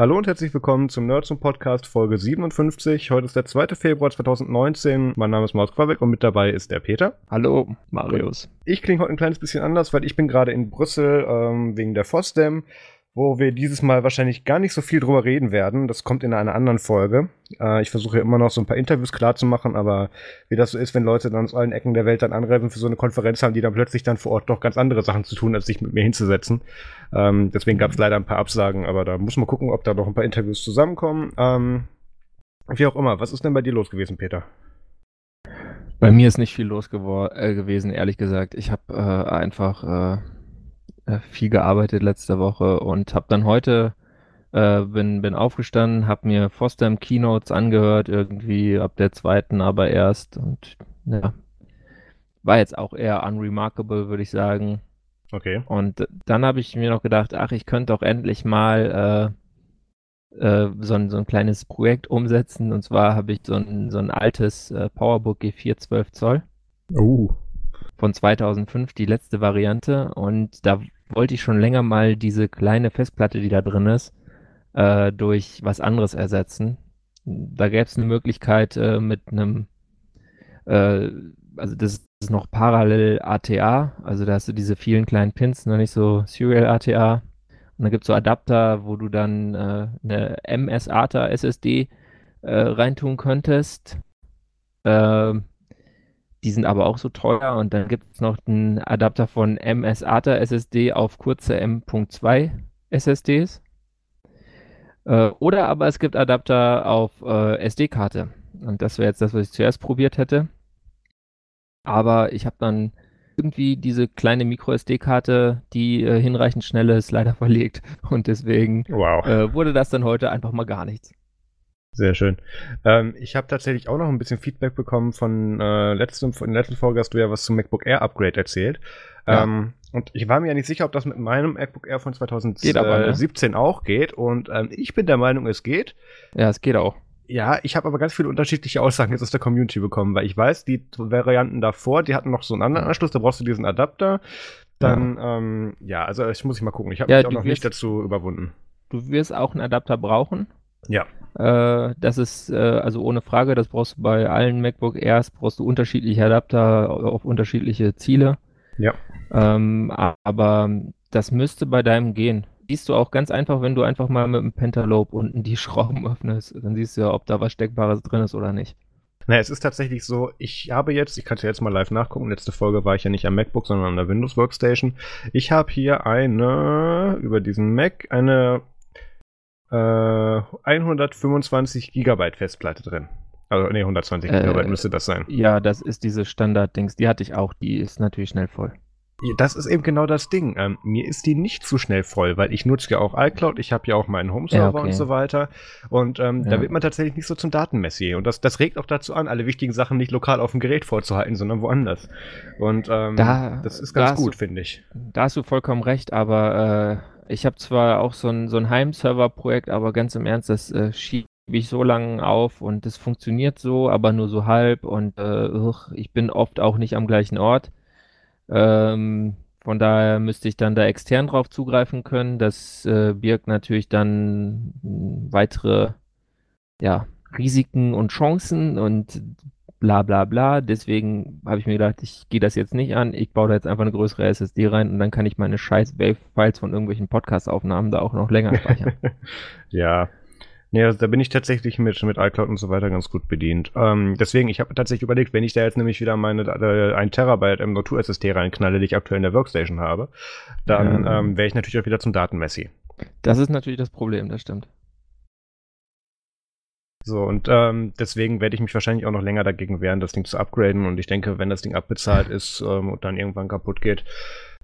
Hallo und herzlich willkommen zum Nerds zum Podcast Folge 57. Heute ist der 2. Februar 2019. Mein Name ist Maus Quabeck und mit dabei ist der Peter. Hallo, Marius. Ich klinge heute ein kleines bisschen anders, weil ich bin gerade in Brüssel ähm, wegen der FOSDEM wo wir dieses Mal wahrscheinlich gar nicht so viel drüber reden werden. Das kommt in einer anderen Folge. Äh, ich versuche ja immer noch so ein paar Interviews klar zu machen, aber wie das so ist, wenn Leute dann aus allen Ecken der Welt dann anreisen für so eine Konferenz, haben die dann plötzlich dann vor Ort doch ganz andere Sachen zu tun, als sich mit mir hinzusetzen. Ähm, deswegen gab es leider ein paar Absagen, aber da muss man gucken, ob da noch ein paar Interviews zusammenkommen. Ähm, wie auch immer, was ist denn bei dir los gewesen, Peter? Bei mir ist nicht viel los äh, gewesen, ehrlich gesagt. Ich habe äh, einfach äh, viel gearbeitet letzte Woche und habe dann heute äh, bin, bin aufgestanden, habe mir Foster Keynotes angehört, irgendwie ab der zweiten aber erst und ja, war jetzt auch eher unremarkable, würde ich sagen. Okay. Und dann habe ich mir noch gedacht, ach, ich könnte doch endlich mal äh, äh, so, ein, so ein kleines Projekt umsetzen. Und zwar habe ich so ein, so ein altes äh, Powerbook G4 12 Zoll. Oh von 2005, die letzte Variante. Und da wollte ich schon länger mal diese kleine Festplatte, die da drin ist, äh, durch was anderes ersetzen. Da gäbe es eine Möglichkeit äh, mit einem, äh, also das ist noch parallel ATA, also da hast du diese vielen kleinen Pins, noch nicht so Serial ATA. Und dann gibt es so Adapter, wo du dann äh, eine MS-ATA SSD äh, reintun könntest. Ähm, die sind aber auch so teuer und dann gibt es noch einen Adapter von MS ATA SSD auf kurze M.2 SSDs. Äh, oder aber es gibt Adapter auf äh, SD-Karte. Und das wäre jetzt das, was ich zuerst probiert hätte. Aber ich habe dann irgendwie diese kleine Micro-SD-Karte, die äh, hinreichend schnell ist, leider verlegt. Und deswegen wow. Äh, wurde das dann heute einfach mal gar nichts. Sehr schön. Ähm, ich habe tatsächlich auch noch ein bisschen Feedback bekommen von äh, letztem, von der letzten Folge hast du ja was zum MacBook Air Upgrade erzählt. Ja. Ähm, und ich war mir ja nicht sicher, ob das mit meinem MacBook Air von 2017 aber, ne? auch geht. Und ähm, ich bin der Meinung, es geht. Ja, es geht auch. Ja, ich habe aber ganz viele unterschiedliche Aussagen jetzt aus der Community bekommen, weil ich weiß, die Varianten davor, die hatten noch so einen anderen Anschluss, da brauchst du diesen Adapter. Dann, ja, ähm, ja also ich muss ich mal gucken. Ich habe ja, mich auch noch wirst, nicht dazu überwunden. Du wirst auch einen Adapter brauchen. Ja. Äh, das ist äh, also ohne Frage, das brauchst du bei allen MacBook Airs, brauchst du unterschiedliche Adapter auf unterschiedliche Ziele. Ja. Ähm, aber das müsste bei deinem gehen. Siehst du auch ganz einfach, wenn du einfach mal mit dem Pentalobe unten die Schrauben öffnest, dann siehst du ja, ob da was Steckbares drin ist oder nicht. Na, es ist tatsächlich so, ich habe jetzt, ich kann es ja jetzt mal live nachgucken, letzte Folge war ich ja nicht am MacBook, sondern an der Windows Workstation. Ich habe hier eine, über diesen Mac, eine äh, 125 Gigabyte Festplatte drin. Also, nee, 120 äh, Gigabyte müsste das sein. Ja, das ist diese Standard-Dings. Die hatte ich auch. Die ist natürlich schnell voll. Das ist eben genau das Ding. Ähm, mir ist die nicht zu schnell voll, weil ich nutze ja auch iCloud, ich habe ja auch meinen Home-Server ja, okay. und so weiter. Und ähm, ja. da wird man tatsächlich nicht so zum Datenmessier. Und das, das regt auch dazu an, alle wichtigen Sachen nicht lokal auf dem Gerät vorzuhalten, sondern woanders. Und ähm, da, das ist ganz gut, finde ich. Da hast du vollkommen recht, aber äh, ich habe zwar auch so ein, so ein Heimserver-Projekt, aber ganz im Ernst, das äh, schiebe ich so lange auf und das funktioniert so, aber nur so halb und äh, ich bin oft auch nicht am gleichen Ort. Ähm, von daher müsste ich dann da extern drauf zugreifen können. Das äh, birgt natürlich dann weitere ja, Risiken und Chancen und bla bla bla. Deswegen habe ich mir gedacht, ich gehe das jetzt nicht an. Ich baue da jetzt einfach eine größere SSD rein und dann kann ich meine scheiß Wave-Files von irgendwelchen Podcast-Aufnahmen da auch noch länger speichern. ja. Nee, also da bin ich tatsächlich mit, mit iCloud und so weiter ganz gut bedient. Ähm, deswegen, ich habe tatsächlich überlegt, wenn ich da jetzt nämlich wieder meine äh, 1 Terabyte M.2 SSD reinknalle, die ich aktuell in der Workstation habe, dann ja. ähm, wäre ich natürlich auch wieder zum Datenmessi. Das ist natürlich das Problem, das stimmt. So, und ähm, deswegen werde ich mich wahrscheinlich auch noch länger dagegen wehren, das Ding zu upgraden. Und ich denke, wenn das Ding abbezahlt ist ähm, und dann irgendwann kaputt geht,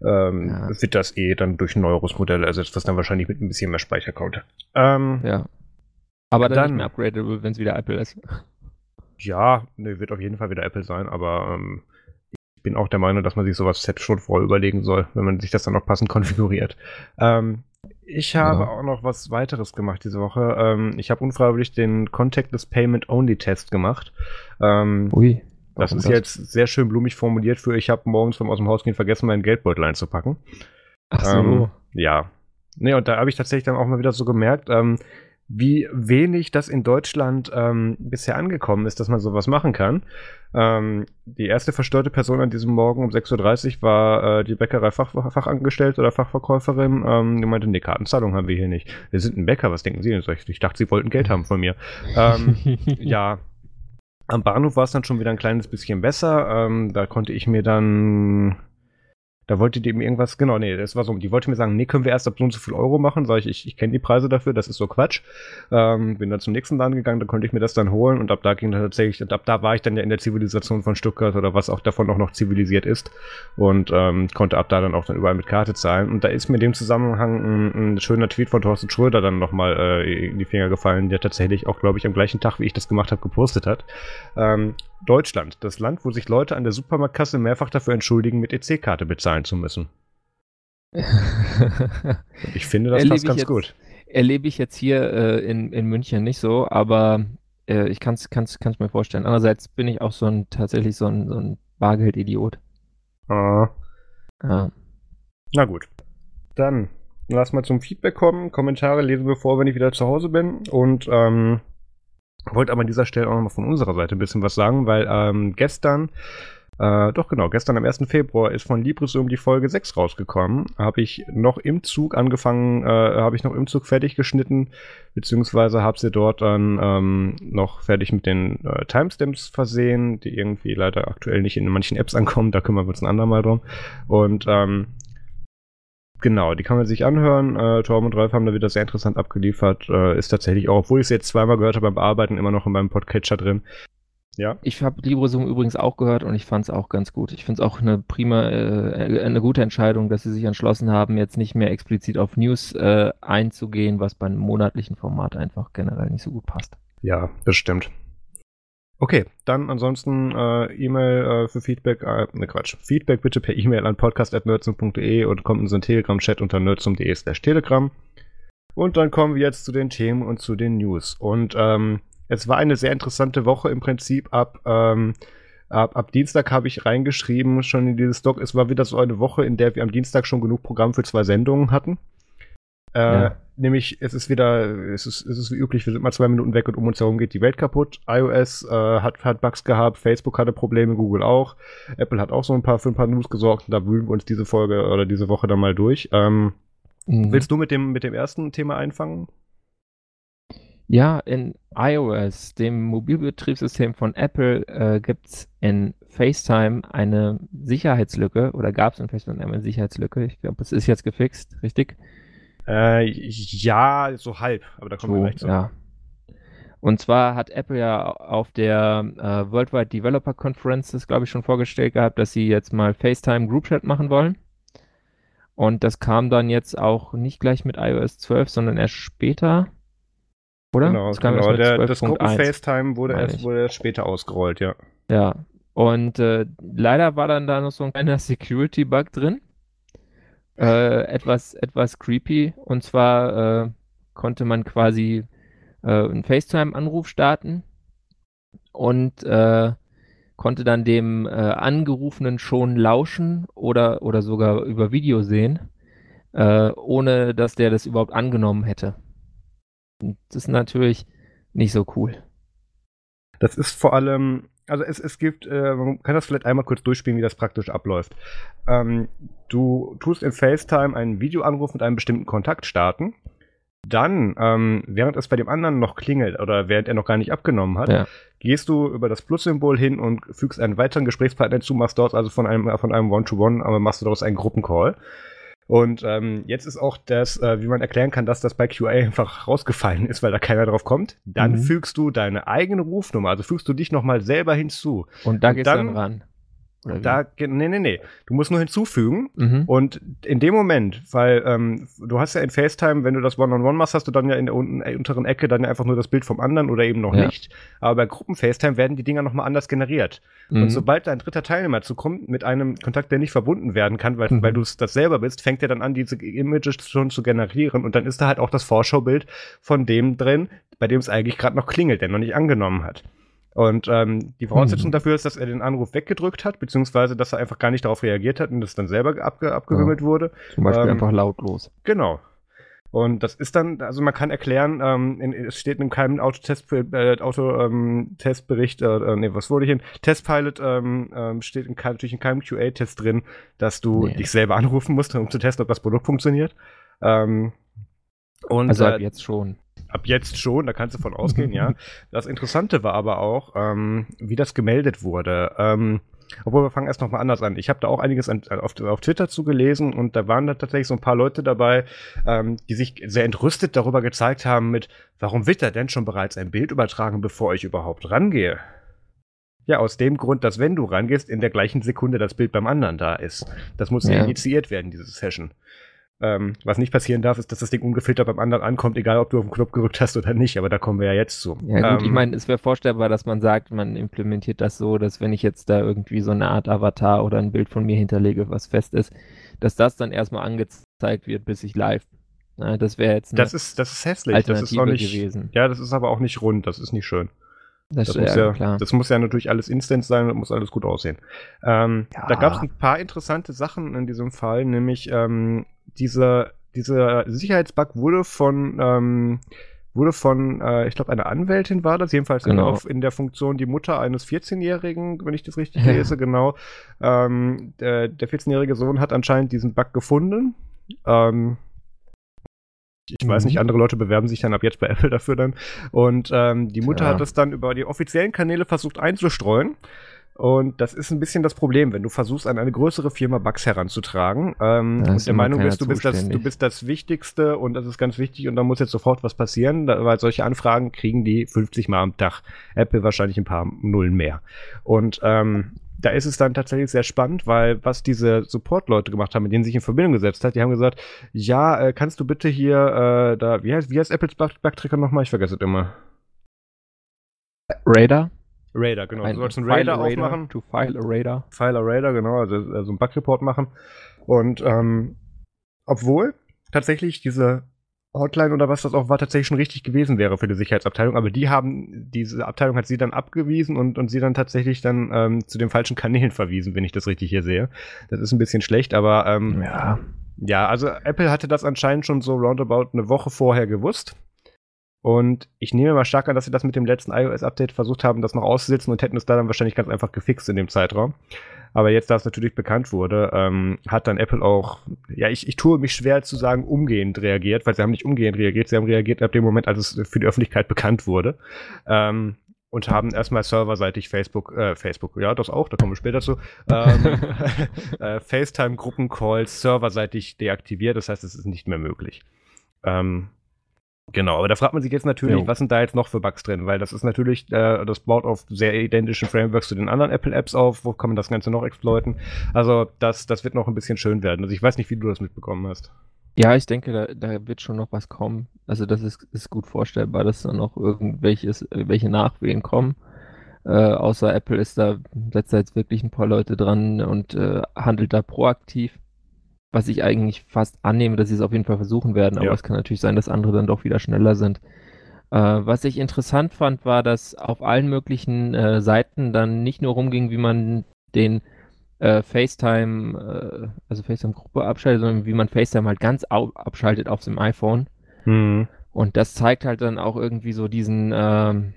ähm, ja. wird das eh dann durch ein neueres Modell ersetzt, das dann wahrscheinlich mit ein bisschen mehr Speichercode. Ähm, ja. Aber dann, dann nicht mehr upgradable, wenn es wieder Apple ist. Ja, ne, wird auf jeden Fall wieder Apple sein, aber ähm, ich bin auch der Meinung, dass man sich sowas selbst schon vorher überlegen soll, wenn man sich das dann noch passend konfiguriert. Ähm, ich habe ja. auch noch was weiteres gemacht diese Woche. Ähm, ich habe unfreiwillig den Contactless Payment Only Test gemacht. Ähm, Ui. Das ist das? jetzt sehr schön blumig formuliert für ich habe morgens vom aus dem Haus gehen vergessen, meinen Geldbeutel einzupacken. Ach so. Ähm, ja. Nee, und da habe ich tatsächlich dann auch mal wieder so gemerkt, ähm, wie wenig das in Deutschland ähm, bisher angekommen ist, dass man sowas machen kann. Ähm, die erste verstörte Person an diesem Morgen um 6.30 Uhr war äh, die Bäckerei-Fachangestellte oder Fachverkäuferin. Ähm, die meinte, nee, Kartenzahlung haben wir hier nicht. Wir sind ein Bäcker, was denken Sie denn? Ich dachte, Sie wollten Geld haben von mir. ähm, ja, am Bahnhof war es dann schon wieder ein kleines bisschen besser. Ähm, da konnte ich mir dann da wollte die eben irgendwas, genau, nee, das war so, die wollte mir sagen, nee, können wir erst ab so und so viel Euro machen. Sag ich, ich, ich kenne die Preise dafür, das ist so Quatsch. Ähm, bin dann zum nächsten Laden gegangen, da konnte ich mir das dann holen und ab da ging dann tatsächlich, und ab da war ich dann ja in der Zivilisation von Stuttgart oder was auch davon auch noch zivilisiert ist und ähm, konnte ab da dann auch dann überall mit Karte zahlen. Und da ist mir in dem Zusammenhang ein, ein schöner Tweet von Thorsten Schröder dann nochmal äh, in die Finger gefallen, der tatsächlich auch, glaube ich, am gleichen Tag, wie ich das gemacht habe, gepostet hat. Ähm, Deutschland, das Land, wo sich Leute an der Supermarktkasse mehrfach dafür entschuldigen, mit EC-Karte bezahlen zu müssen. ich finde das passt ganz jetzt, gut. Erlebe ich jetzt hier äh, in, in München nicht so, aber äh, ich kann es kann's, kann's mir vorstellen. Andererseits bin ich auch so ein tatsächlich so ein, so ein Bargeld-Idiot. Ah. Ja. Na gut. Dann lass mal zum Feedback kommen. Kommentare lesen wir vor, wenn ich wieder zu Hause bin. Und ähm, wollte aber an dieser Stelle auch nochmal von unserer Seite ein bisschen was sagen, weil ähm, gestern, äh, doch genau, gestern am 1. Februar ist von Librisum die Folge 6 rausgekommen. Habe ich noch im Zug angefangen, äh, habe ich noch im Zug fertig geschnitten, beziehungsweise habe sie dort dann ähm, noch fertig mit den äh, Timestamps versehen, die irgendwie leider aktuell nicht in manchen Apps ankommen, da kümmern wir uns ein andermal drum. Und ähm, Genau, die kann man sich anhören. Äh, Torben und Ralf haben da wieder sehr interessant abgeliefert. Äh, ist tatsächlich auch, obwohl ich es jetzt zweimal gehört habe beim Bearbeiten, immer noch in meinem Podcatcher drin. Ja. Ich habe Librosum übrigens auch gehört und ich fand es auch ganz gut. Ich finde es auch eine prima, äh, eine gute Entscheidung, dass sie sich entschlossen haben, jetzt nicht mehr explizit auf News äh, einzugehen, was bei einem monatlichen Format einfach generell nicht so gut passt. Ja, das stimmt. Okay, dann ansonsten äh, E-Mail äh, für Feedback, äh, ne Quatsch, Feedback bitte per E-Mail an podcast.nerdsum.de und kommt in unseren Telegram-Chat unter nerdsum.de slash telegram. Und dann kommen wir jetzt zu den Themen und zu den News. Und ähm, es war eine sehr interessante Woche im Prinzip ab, ähm, ab, ab Dienstag habe ich reingeschrieben, schon in dieses Doc, es war wieder so eine Woche, in der wir am Dienstag schon genug Programm für zwei Sendungen hatten. Äh, ja. Nämlich, es ist wieder, es ist, es ist wie üblich, wir sind mal zwei Minuten weg und um uns herum geht die Welt kaputt. iOS äh, hat, hat Bugs gehabt, Facebook hatte Probleme, Google auch. Apple hat auch so ein paar für ein paar News gesorgt und da wühlen wir uns diese Folge oder diese Woche dann mal durch. Ähm, mhm. Willst du mit dem, mit dem ersten Thema einfangen? Ja, in iOS, dem Mobilbetriebssystem von Apple, äh, gibt es in FaceTime eine Sicherheitslücke oder gab es in FaceTime eine Sicherheitslücke. Ich glaube, es ist jetzt gefixt, richtig? Äh, ja, so halb, aber da kommen so, wir gleich zu. Ja. Und zwar hat Apple ja auf der äh, Worldwide Developer Conference das, glaube ich, schon vorgestellt gehabt, dass sie jetzt mal FaceTime Group Chat machen wollen. Und das kam dann jetzt auch nicht gleich mit iOS 12, sondern erst später. Oder? Genau, das, genau. Der, das Gruppen-FaceTime wurde erst, wurde erst später ausgerollt, ja. Ja. Und äh, leider war dann da noch so ein kleiner Security-Bug drin äh, etwas, etwas creepy. Und zwar äh, konnte man quasi äh, einen FaceTime-Anruf starten und äh, konnte dann dem äh, Angerufenen schon lauschen oder, oder sogar über Video sehen, ohne dass der das überhaupt angenommen hätte. Das ist natürlich nicht so cool. Das ist vor allem also es, es gibt, äh, man kann das vielleicht einmal kurz durchspielen, wie das praktisch abläuft. Ähm, du tust in FaceTime einen Videoanruf mit einem bestimmten Kontakt starten. Dann, ähm, während es bei dem anderen noch klingelt oder während er noch gar nicht abgenommen hat, ja. gehst du über das Plus-Symbol hin und fügst einen weiteren Gesprächspartner hinzu, machst dort also von einem von einem One-to-One, aber machst du daraus einen Gruppencall. Und ähm, jetzt ist auch das, äh, wie man erklären kann, dass das bei QA einfach rausgefallen ist, weil da keiner drauf kommt. Dann mhm. fügst du deine eigene Rufnummer, also fügst du dich nochmal selber hinzu. Und da geht's dann, dann ran. Da, nee, nee, nee. Du musst nur hinzufügen. Mhm. Und in dem Moment, weil ähm, du hast ja in FaceTime, wenn du das One-on-One -on -One machst, hast du dann ja in der unten, äh, unteren Ecke dann einfach nur das Bild vom anderen oder eben noch ja. nicht. Aber bei Gruppen-FaceTime werden die Dinger nochmal anders generiert. Mhm. Und sobald ein dritter Teilnehmer zukommt mit einem Kontakt, der nicht verbunden werden kann, weil, mhm. weil du das selber bist, fängt er dann an, diese Images schon zu generieren. Und dann ist da halt auch das Vorschaubild von dem drin, bei dem es eigentlich gerade noch klingelt, der noch nicht angenommen hat. Und ähm, die Voraussetzung mhm. dafür ist, dass er den Anruf weggedrückt hat, beziehungsweise dass er einfach gar nicht darauf reagiert hat und es dann selber abge abgewimmelt ja. wurde. Zum Beispiel ähm, einfach lautlos. Genau. Und das ist dann, also man kann erklären, ähm, in, es steht in keinem Autotest, äh, Auto, ähm, Testbericht, äh, äh, nee, was wurde ich hin? Testpilot ähm, ähm, steht in, natürlich in keinem QA-Test drin, dass du nee. dich selber anrufen musst, um zu testen, ob das Produkt funktioniert. Ähm, und, also äh, jetzt schon. Ab jetzt schon, da kannst du von ausgehen, ja. Das Interessante war aber auch, ähm, wie das gemeldet wurde. Ähm, obwohl, wir fangen erst nochmal anders an. Ich habe da auch einiges an, auf, auf, Twitter zugelesen und da waren da tatsächlich so ein paar Leute dabei, ähm, die sich sehr entrüstet darüber gezeigt haben mit, warum wird da denn schon bereits ein Bild übertragen, bevor ich überhaupt rangehe? Ja, aus dem Grund, dass wenn du rangehst, in der gleichen Sekunde das Bild beim anderen da ist. Das muss ja. initiiert werden, diese Session. Ähm, was nicht passieren darf, ist, dass das Ding ungefiltert beim anderen ankommt, egal ob du auf den Knopf gerückt hast oder nicht, aber da kommen wir ja jetzt zu. Ja gut, ähm, ich meine, es wäre vorstellbar, dass man sagt, man implementiert das so, dass wenn ich jetzt da irgendwie so eine Art Avatar oder ein Bild von mir hinterlege, was fest ist, dass das dann erstmal angezeigt wird, bis ich live. Na, das wäre jetzt das ist, das ist hässlich. Alternative das ist nicht, gewesen. Ja, das ist aber auch nicht rund, das ist nicht schön. Das, das, muss ja, klar. das muss ja natürlich alles instant sein und muss alles gut aussehen. Ähm, ja. Da gab es ein paar interessante Sachen in diesem Fall, nämlich ähm, dieser, dieser Sicherheitsbug wurde von, ähm, wurde von, äh, ich glaube, einer Anwältin war das, jedenfalls genau. in, in, der Funktion die Mutter eines 14-Jährigen, wenn ich das richtig lese, genau. Ähm, der, der 14-jährige Sohn hat anscheinend diesen Bug gefunden. Ähm, ich weiß nicht, mhm. andere Leute bewerben sich dann ab jetzt bei Apple dafür dann. Und ähm, die Mutter ja. hat es dann über die offiziellen Kanäle versucht einzustreuen. Und das ist ein bisschen das Problem, wenn du versuchst, an eine größere Firma Bugs heranzutragen ähm, und der Meinung bist, du bist, das, du bist das Wichtigste und das ist ganz wichtig und da muss jetzt sofort was passieren, weil solche Anfragen kriegen die 50 Mal am Tag. Apple wahrscheinlich ein paar Nullen mehr. Und ähm, da ist es dann tatsächlich sehr spannend, weil was diese Support-Leute gemacht haben, mit denen sich in Verbindung gesetzt hat, die haben gesagt, ja, äh, kannst du bitte hier, äh, da, wie heißt, wie heißt Apples Bugtracker nochmal? Ich vergesse es immer. Radar? Radar, genau. Ein du sollst einen Radar aufmachen. To file a Radar. File a Radar, genau, also, also einen Bug-Report machen. Und ähm, obwohl tatsächlich diese Hotline oder was das auch war, tatsächlich schon richtig gewesen wäre für die Sicherheitsabteilung. Aber die haben, diese Abteilung hat sie dann abgewiesen und, und sie dann tatsächlich dann ähm, zu den falschen Kanälen verwiesen, wenn ich das richtig hier sehe. Das ist ein bisschen schlecht, aber ähm, ja. Ja, also Apple hatte das anscheinend schon so roundabout eine Woche vorher gewusst. Und ich nehme mal stark an, dass sie das mit dem letzten iOS-Update versucht haben, das noch auszusitzen und hätten es da dann wahrscheinlich ganz einfach gefixt in dem Zeitraum. Aber jetzt, da es natürlich bekannt wurde, ähm, hat dann Apple auch, ja, ich, ich tue mich schwer zu sagen, umgehend reagiert, weil sie haben nicht umgehend reagiert, sie haben reagiert ab dem Moment, als es für die Öffentlichkeit bekannt wurde. Ähm, und haben erstmal serverseitig Facebook, äh, Facebook, ja, das auch, da kommen wir später zu, ähm, äh, FaceTime-Gruppencalls serverseitig deaktiviert, das heißt, es ist nicht mehr möglich. Ähm, Genau, aber da fragt man sich jetzt natürlich, jo. was sind da jetzt noch für Bugs drin? Weil das ist natürlich, äh, das baut auf sehr identischen Frameworks zu den anderen Apple-Apps auf. Wo kann man das Ganze noch exploiten? Also, das, das wird noch ein bisschen schön werden. Also, ich weiß nicht, wie du das mitbekommen hast. Ja, ich denke, da, da wird schon noch was kommen. Also, das ist, ist gut vorstellbar, dass da noch irgendwelches, welche Nachwehen kommen. Äh, außer Apple ist da letztens wirklich ein paar Leute dran und äh, handelt da proaktiv was ich eigentlich fast annehme, dass sie es auf jeden Fall versuchen werden, aber ja. es kann natürlich sein, dass andere dann doch wieder schneller sind. Äh, was ich interessant fand, war, dass auf allen möglichen äh, Seiten dann nicht nur rumging, wie man den äh, FaceTime, äh, also FaceTime-Gruppe abschaltet, sondern wie man FaceTime halt ganz abschaltet auf dem iPhone. Mhm. Und das zeigt halt dann auch irgendwie so diesen, ähm,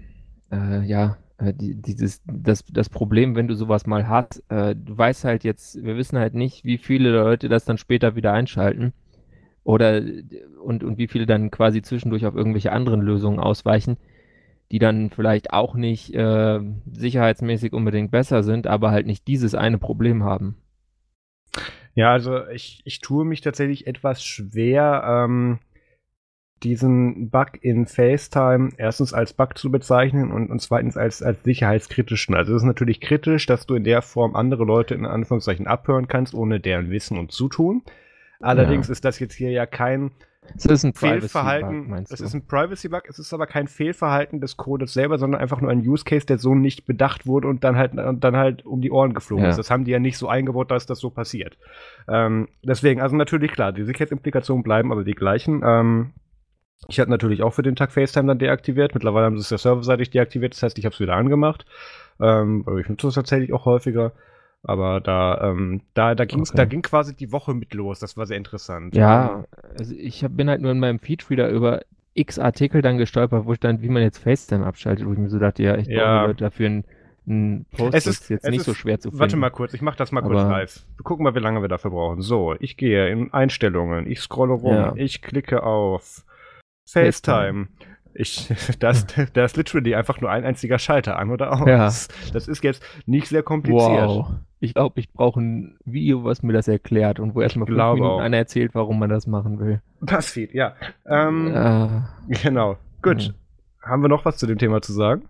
äh, ja, die, dieses, das, das Problem, wenn du sowas mal hast, äh, du weißt halt jetzt, wir wissen halt nicht, wie viele Leute das dann später wieder einschalten oder und, und wie viele dann quasi zwischendurch auf irgendwelche anderen Lösungen ausweichen, die dann vielleicht auch nicht äh, sicherheitsmäßig unbedingt besser sind, aber halt nicht dieses eine Problem haben. Ja, also ich, ich tue mich tatsächlich etwas schwer, ähm, diesen Bug in FaceTime erstens als Bug zu bezeichnen und, und zweitens als, als sicherheitskritischen. Also es ist natürlich kritisch, dass du in der Form andere Leute in Anführungszeichen abhören kannst, ohne deren Wissen und Zutun. Allerdings ja. ist das jetzt hier ja kein es ist ein Fehlverhalten. Bug, es ist ein Privacy-Bug, es ist aber kein Fehlverhalten des Codes selber, sondern einfach nur ein Use Case, der so nicht bedacht wurde und dann halt, dann halt um die Ohren geflogen ja. ist. Das haben die ja nicht so eingebaut, dass das so passiert. Ähm, deswegen, also natürlich klar, die Sicherheitsimplikationen bleiben aber die gleichen. Ähm, ich hatte natürlich auch für den Tag FaceTime dann deaktiviert. Mittlerweile haben sie es ja serverseitig deaktiviert, das heißt, ich habe es wieder angemacht. Ähm, ich nutze es tatsächlich auch häufiger. Aber da, ähm, da, da, ging's, Okay. da ging quasi die Woche mit los. Das war sehr interessant. Ja, also ich hab, bin halt nur in meinem Feedreader über x Artikel dann gestolpert, wo stand, wie man jetzt FaceTime abschaltet, wo ich mir so dachte, ja, ich Ja. brauche dafür einen, einen Post, Es das ist- jetzt es nicht so ist- schwer zu finden. Warte mal kurz, ich mach das mal kurz Aber- live. Wir gucken mal, wie lange wir dafür brauchen. So, ich gehe in Einstellungen, ich scrolle rum, Ja. ich klicke auf FaceTime. Ich, das, da ist literally einfach nur ein einziger Schalter an oder aus. Ja. Das ist jetzt nicht sehr kompliziert. Wow. Ich glaube, ich brauche ein Video, was mir das erklärt und wo erstmal fünf Minuten auch. einer erzählt, warum man das machen will. Buzzfeed, ja. Ähm, Äh, Genau. Gut. Hm. Haben wir noch was zu dem Thema zu sagen?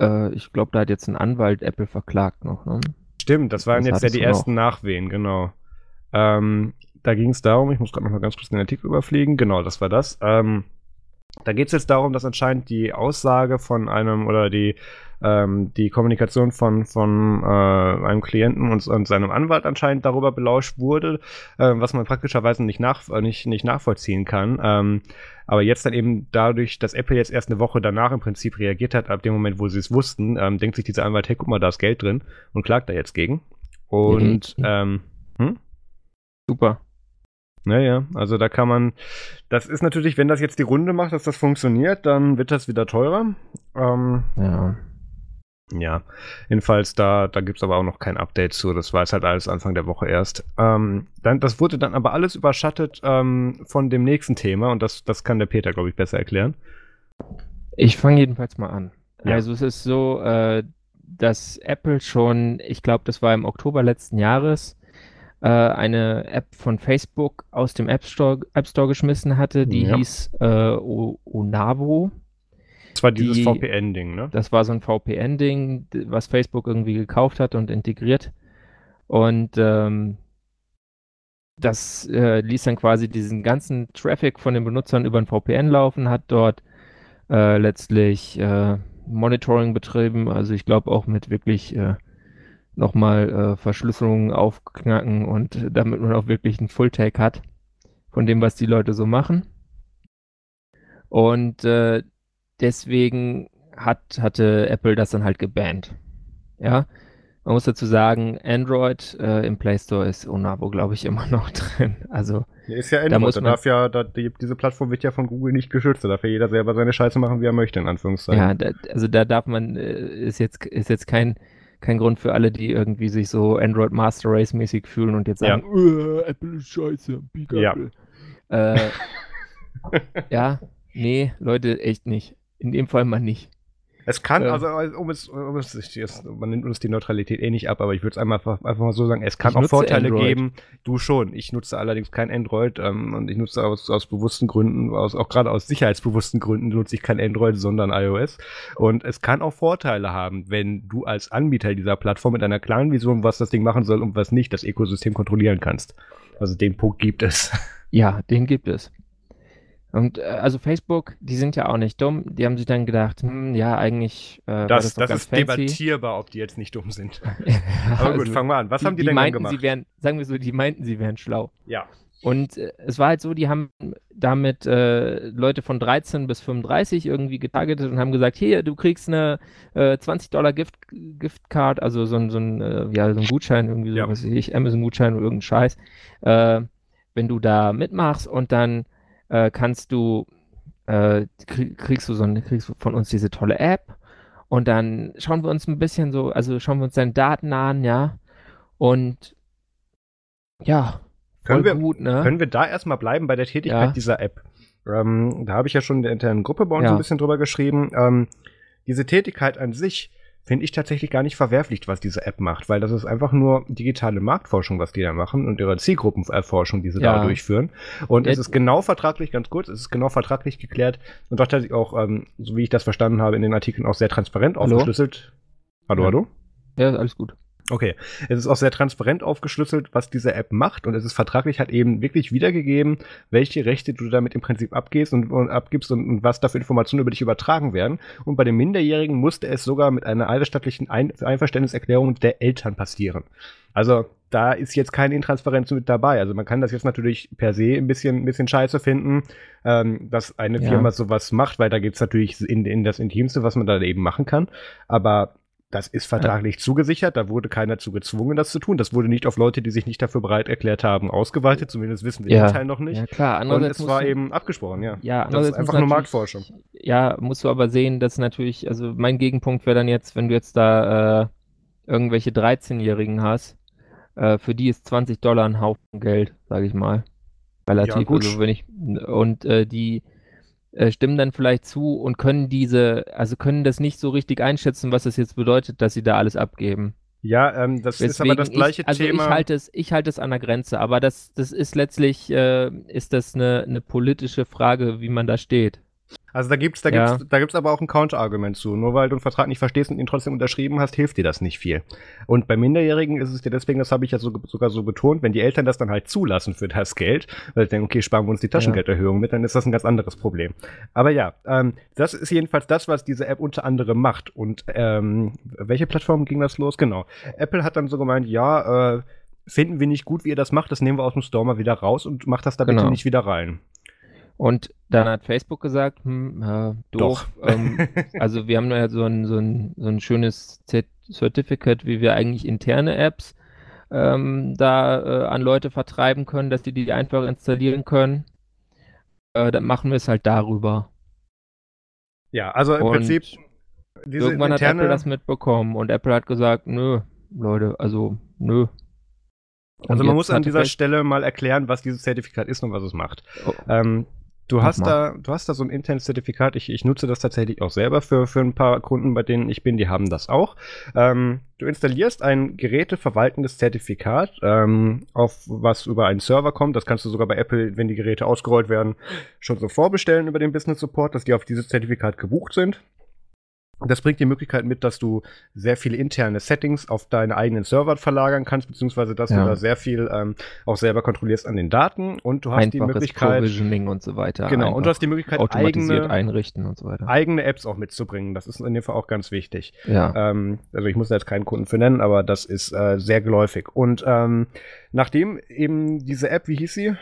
äh, ich glaube, da hat jetzt ein Anwalt Apple verklagt noch. Ne? Stimmt, das waren Das jetzt ja die du noch. ersten Nachwehen, genau. Ähm, da ging es darum, ich muss gerade noch mal ganz kurz den Artikel überfliegen, genau, das war das. Ähm, da geht es jetzt darum, dass anscheinend die Aussage von einem oder die, ähm, die Kommunikation von, von äh, einem Klienten und, und seinem Anwalt anscheinend darüber belauscht wurde, äh, was man praktischerweise nicht, nach, äh, nicht, nicht nachvollziehen kann. Ähm, aber jetzt dann eben dadurch, dass Apple jetzt erst eine Woche danach im Prinzip reagiert hat, ab dem Moment, wo sie es wussten, ähm, denkt sich dieser Anwalt, hey, guck mal, da ist Geld drin und klagt da jetzt gegen. Und Mhm. ähm, hm? Super. Naja, also da kann man, das ist natürlich, wenn das jetzt die Runde macht, dass das funktioniert, dann wird das wieder teurer. Ähm, Ja. ja, jedenfalls da, da gibt es aber auch noch kein Update zu. Das war jetzt halt alles Anfang der Woche erst. Ähm, dann, das wurde dann aber alles überschattet ähm, von dem nächsten Thema und das, das kann der Peter, glaube ich, besser erklären. Ich fange jedenfalls mal an. Ja. Also es ist so, äh, dass Apple schon, ich glaube, das war im Oktober letzten Jahres, äh, eine App von Facebook aus dem App Store, App Store geschmissen hatte, die Ja. hieß äh, Onavo. Das war dieses Die- VPN-Ding, ne? Das war so ein VPN-Ding, was Facebook irgendwie gekauft hat und integriert. Und ähm, das äh, ließ dann quasi diesen ganzen Traffic von den Benutzern über ein VPN laufen, hat dort äh, letztlich äh, Monitoring betrieben, also ich glaube auch mit wirklich äh, nochmal äh, Verschlüsselungen aufknacken und äh, damit man auch wirklich einen Full-Take hat von dem, was die Leute so machen. Und äh, deswegen hat, hatte Apple das dann halt gebannt. Ja, man muss dazu sagen, Android äh, im Play Store ist Onavo, glaube ich, immer noch drin. Also ist ja Da Android. muss Da man- darf ja, da, die, diese Plattform wird ja von Google nicht geschützt. Da darf ja jeder selber seine Scheiße machen, wie er möchte, in Anführungszeichen. ja, da, also da darf man, äh, ist jetzt, ist jetzt kein, kein Grund für alle, die irgendwie sich so Android Master Race mäßig fühlen und jetzt Ja. sagen, "Äh, Apple ist scheiße, Big Ja. Apple. Äh, ja, nee, Leute, echt nicht. In dem Fall mal nicht. Es kann, Ja. also um es, um es jetzt, man nimmt uns die Neutralität eh nicht ab, aber ich würde es einmal einfach, einfach mal so sagen, es kann Ich auch Vorteile Android. geben. Du schon. Ich nutze allerdings kein Android ähm, und ich nutze aus, aus bewussten Gründen, aus, auch gerade aus sicherheitsbewussten Gründen nutze ich kein Android, sondern iOS. Und es kann auch Vorteile haben, wenn du als Anbieter dieser Plattform mit einer klaren Vision, was das Ding machen soll und was nicht, das Ökosystem kontrollieren kannst. Also den Punkt gibt es. Ja, den gibt es. Und äh, also Facebook, die sind ja auch nicht dumm. Die haben sich dann gedacht, hm, ja, eigentlich äh, Das, das, das ist fancy. debattierbar, ob die jetzt nicht dumm sind. Aber gut, also, fangen wir an. Was die, haben die, die denn meinten, gemacht? sie wären, sagen wir so, die meinten, sie wären schlau. ja. Und äh, es war halt so, die haben damit äh, Leute von 13 bis 35 irgendwie getargetet und haben gesagt, hier, du kriegst eine äh, 20 Dollar Gift, Giftcard, also so ein, so ein, äh, ja, so ein Gutschein, irgendwie so, Ja. was weiß ich, Amazon-Gutschein oder irgendein Scheiß, äh, wenn du da mitmachst und dann äh, kannst du, äh, krieg, kriegst du so eine, kriegst du von uns diese tolle App und dann schauen wir uns ein bisschen so, also schauen wir uns deine Daten an, ja, und ja, Können wir- gut, ne? Können wir da erstmal bleiben bei der Tätigkeit Ja. dieser App? Ähm, da habe ich ja schon in der internen Gruppe bei uns Ja. ein bisschen drüber geschrieben. Ähm, diese Tätigkeit an sich finde ich tatsächlich gar nicht verwerflich, was diese App macht, weil das ist einfach nur digitale Marktforschung, was die da machen und ihre Zielgruppenerforschung, die sie da Ja. durchführen. Und es Jetzt- ist genau vertraglich, ganz kurz, es ist genau vertraglich geklärt und dort hat sich auch, ähm, so wie ich das verstanden habe, in den Artikeln auch sehr transparent Hallo? aufgeschlüsselt. Hallo, Ja. hallo? Ja, alles gut. Okay, es ist auch sehr transparent aufgeschlüsselt, was diese App macht und es ist vertraglich halt eben wirklich wiedergegeben, welche Rechte du damit im Prinzip abgehst und, und abgibst und, und was da für Informationen über dich übertragen werden. Und bei den Minderjährigen musste es sogar mit einer eidesstattlichen Ein Einverständniserklärung der Eltern passieren. Also da ist jetzt keine Intransparenz mit dabei. Also man kann das jetzt natürlich per se ein bisschen, ein bisschen scheiße finden, ähm, dass eine Ja. Firma sowas macht, weil da geht's natürlich in, in das Intimste, was man da eben machen kann. Aber das ist vertraglich ja. zugesichert, da wurde keiner zu gezwungen, das zu tun. Das wurde nicht auf Leute, die sich nicht dafür bereit erklärt haben, ausgeweitet. Zumindest wissen wir ja. den Teil noch nicht. Ja, klar. Und es war eben abgesprochen, ja. Ja, das ist einfach nur Marktforschung. Ja, musst du aber sehen, dass natürlich, also mein Gegenpunkt wäre dann jetzt, wenn du jetzt da äh, irgendwelche 13-Jährigen hast, äh, für die ist 20 Dollar ein Haufen Geld, sage ich mal. Relativ. Ja, gut. Also wenn ich, und äh, die äh, stimmen dann vielleicht zu und können diese, also können das nicht so richtig einschätzen, was das jetzt bedeutet, dass sie da alles abgeben. Ja, ähm, das Deswegen ist aber das gleiche ich, also Thema. Ich halte es, ich halte es an der Grenze, aber das, das ist letztlich, äh, ist das eine, eine politische Frage, wie man da steht. Also da gibt's, da ja. gibt's, da gibt's aber auch ein Counterargument zu. Nur weil du einen Vertrag nicht verstehst und ihn trotzdem unterschrieben hast, hilft dir das nicht viel. Und bei Minderjährigen ist es dir deswegen, das habe ich ja so, sogar so betont, wenn die Eltern das dann halt zulassen für das Geld, weil sie denken, okay, sparen wir uns die Taschengelderhöhung mit, dann ist das ein ganz anderes Problem. Aber ja, ähm, das ist jedenfalls das, was diese App unter anderem macht. Und ähm, welche Plattform ging das los? Genau. Apple hat dann so gemeint, ja, äh, finden wir nicht gut, wie ihr das macht, das nehmen wir aus dem Store mal wieder raus und macht das da genau. bitte nicht wieder rein. Und dann hat Facebook gesagt, hm, ja, doof. Ähm, also wir haben ja so ein, so ein, so ein schönes Certificate, wie wir eigentlich interne Apps ähm, da äh, an Leute vertreiben können, dass die die einfach installieren können. Äh, dann machen wir es halt darüber. Ja, also im und Prinzip irgendwann interne... hat Apple das mitbekommen und Apple hat gesagt, nö, Leute, also nö. Und also man muss an dieser Stelle mal erklären, was dieses Zertifikat ist und was es macht. Oh. Ähm, Du hast da, du hast da so ein internes Zertifikat. Ich, ich nutze das tatsächlich auch selber für, für ein paar Kunden, bei denen ich bin, die haben das auch. Ähm, du installierst ein geräteverwaltendes Zertifikat, ähm, auf was über einen Server kommt. Das kannst du sogar bei Apple, wenn die Geräte ausgerollt werden, schon so vorbestellen über den Business Support, dass die auf dieses Zertifikat gebucht sind. Das bringt die Möglichkeit mit, dass du sehr viele interne Settings auf deine eigenen Server verlagern kannst, beziehungsweise dass ja. du da sehr viel ähm, auch selber kontrollierst an den Daten und du hast Einfaches die Möglichkeit Provisioning und so weiter. Genau, und du hast die Möglichkeit eigene einrichten und so weiter. Eigene Apps auch mitzubringen. Das ist in dem Fall auch ganz wichtig. Ja. Ähm, also ich muss da jetzt keinen Kunden für nennen, aber das ist äh, sehr geläufig. Und ähm, nachdem eben diese App, wie hieß sie?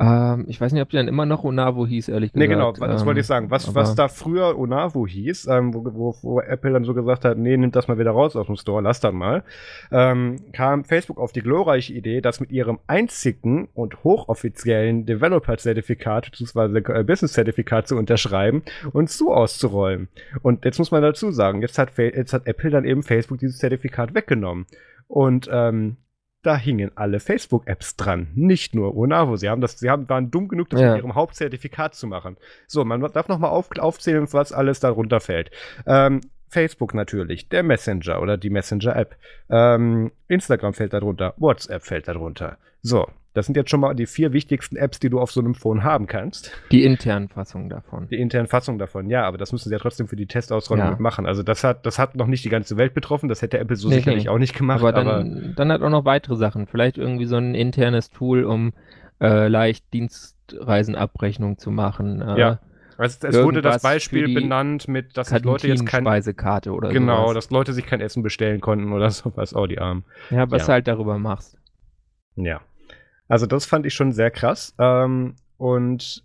Ähm, ich weiß nicht, ob die dann immer noch Onavo hieß, ehrlich gesagt. Nee, genau, das ähm, wollte ich sagen. Was, was da früher Onavo hieß, ähm, wo, wo, wo, Apple dann so gesagt hat, nee, nimmt das mal wieder raus aus dem Store, lass dann mal, ähm, kam Facebook auf die glorreiche Idee, das mit ihrem einzigen und hochoffiziellen Developer-Zertifikat bzw. Äh, Business-Zertifikat zu unterschreiben und zu auszurollen. Und jetzt muss man dazu sagen, jetzt hat, jetzt hat Apple dann eben Facebook dieses Zertifikat weggenommen. Und ähm, da hingen alle Facebook-Apps dran, nicht nur Onavo. Sie haben das, sie haben, waren dumm genug, das ja. mit ihrem Hauptzertifikat zu machen. So, man darf noch mal auf, aufzählen, was alles darunter fällt. Ähm, Facebook natürlich, der Messenger oder die Messenger-App. Ähm, Instagram fällt darunter, WhatsApp fällt darunter. So, das sind jetzt schon mal die vier wichtigsten Apps, die du auf so einem Phone haben kannst. Die internen Fassungen davon. Die internen Fassungen davon, ja, aber das müssen sie ja trotzdem für die Testausrollung ja. machen. Also das hat, das hat noch nicht die ganze Welt betroffen, das hätte Apple so nee, sicherlich nee. auch nicht gemacht. Aber dann, aber dann hat auch noch weitere Sachen. Vielleicht irgendwie so ein internes Tool, um äh, leicht Dienstreisenabrechnung zu machen. Äh, ja. Also es wurde das Beispiel benannt mit, dass Leute jetzt kein Speisekarte oder Genau, sowas. dass Leute sich kein Essen bestellen konnten oder sowas. Oh, die Armen. Ja, was ja. du halt darüber machst. Ja. Also das fand ich schon sehr krass. Ähm, und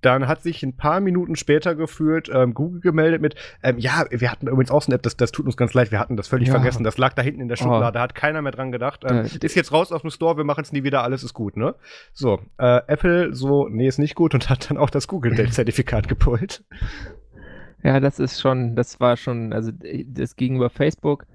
dann hat sich ein paar Minuten später gefühlt ähm, Google gemeldet mit, ähm, ja, wir hatten übrigens auch eine App, das, das tut uns ganz leid, wir hatten das völlig ja. vergessen, das lag da hinten in der Schublade, oh. da hat keiner mehr dran gedacht. Ähm, äh, ist jetzt raus aus dem Store, wir machen es nie wieder, alles ist gut, ne? So, äh, Apple so, nee, ist nicht gut und hat dann auch das Google-Zertifikat gepult. Ja, das ist schon, das war schon, also das gegenüber Facebook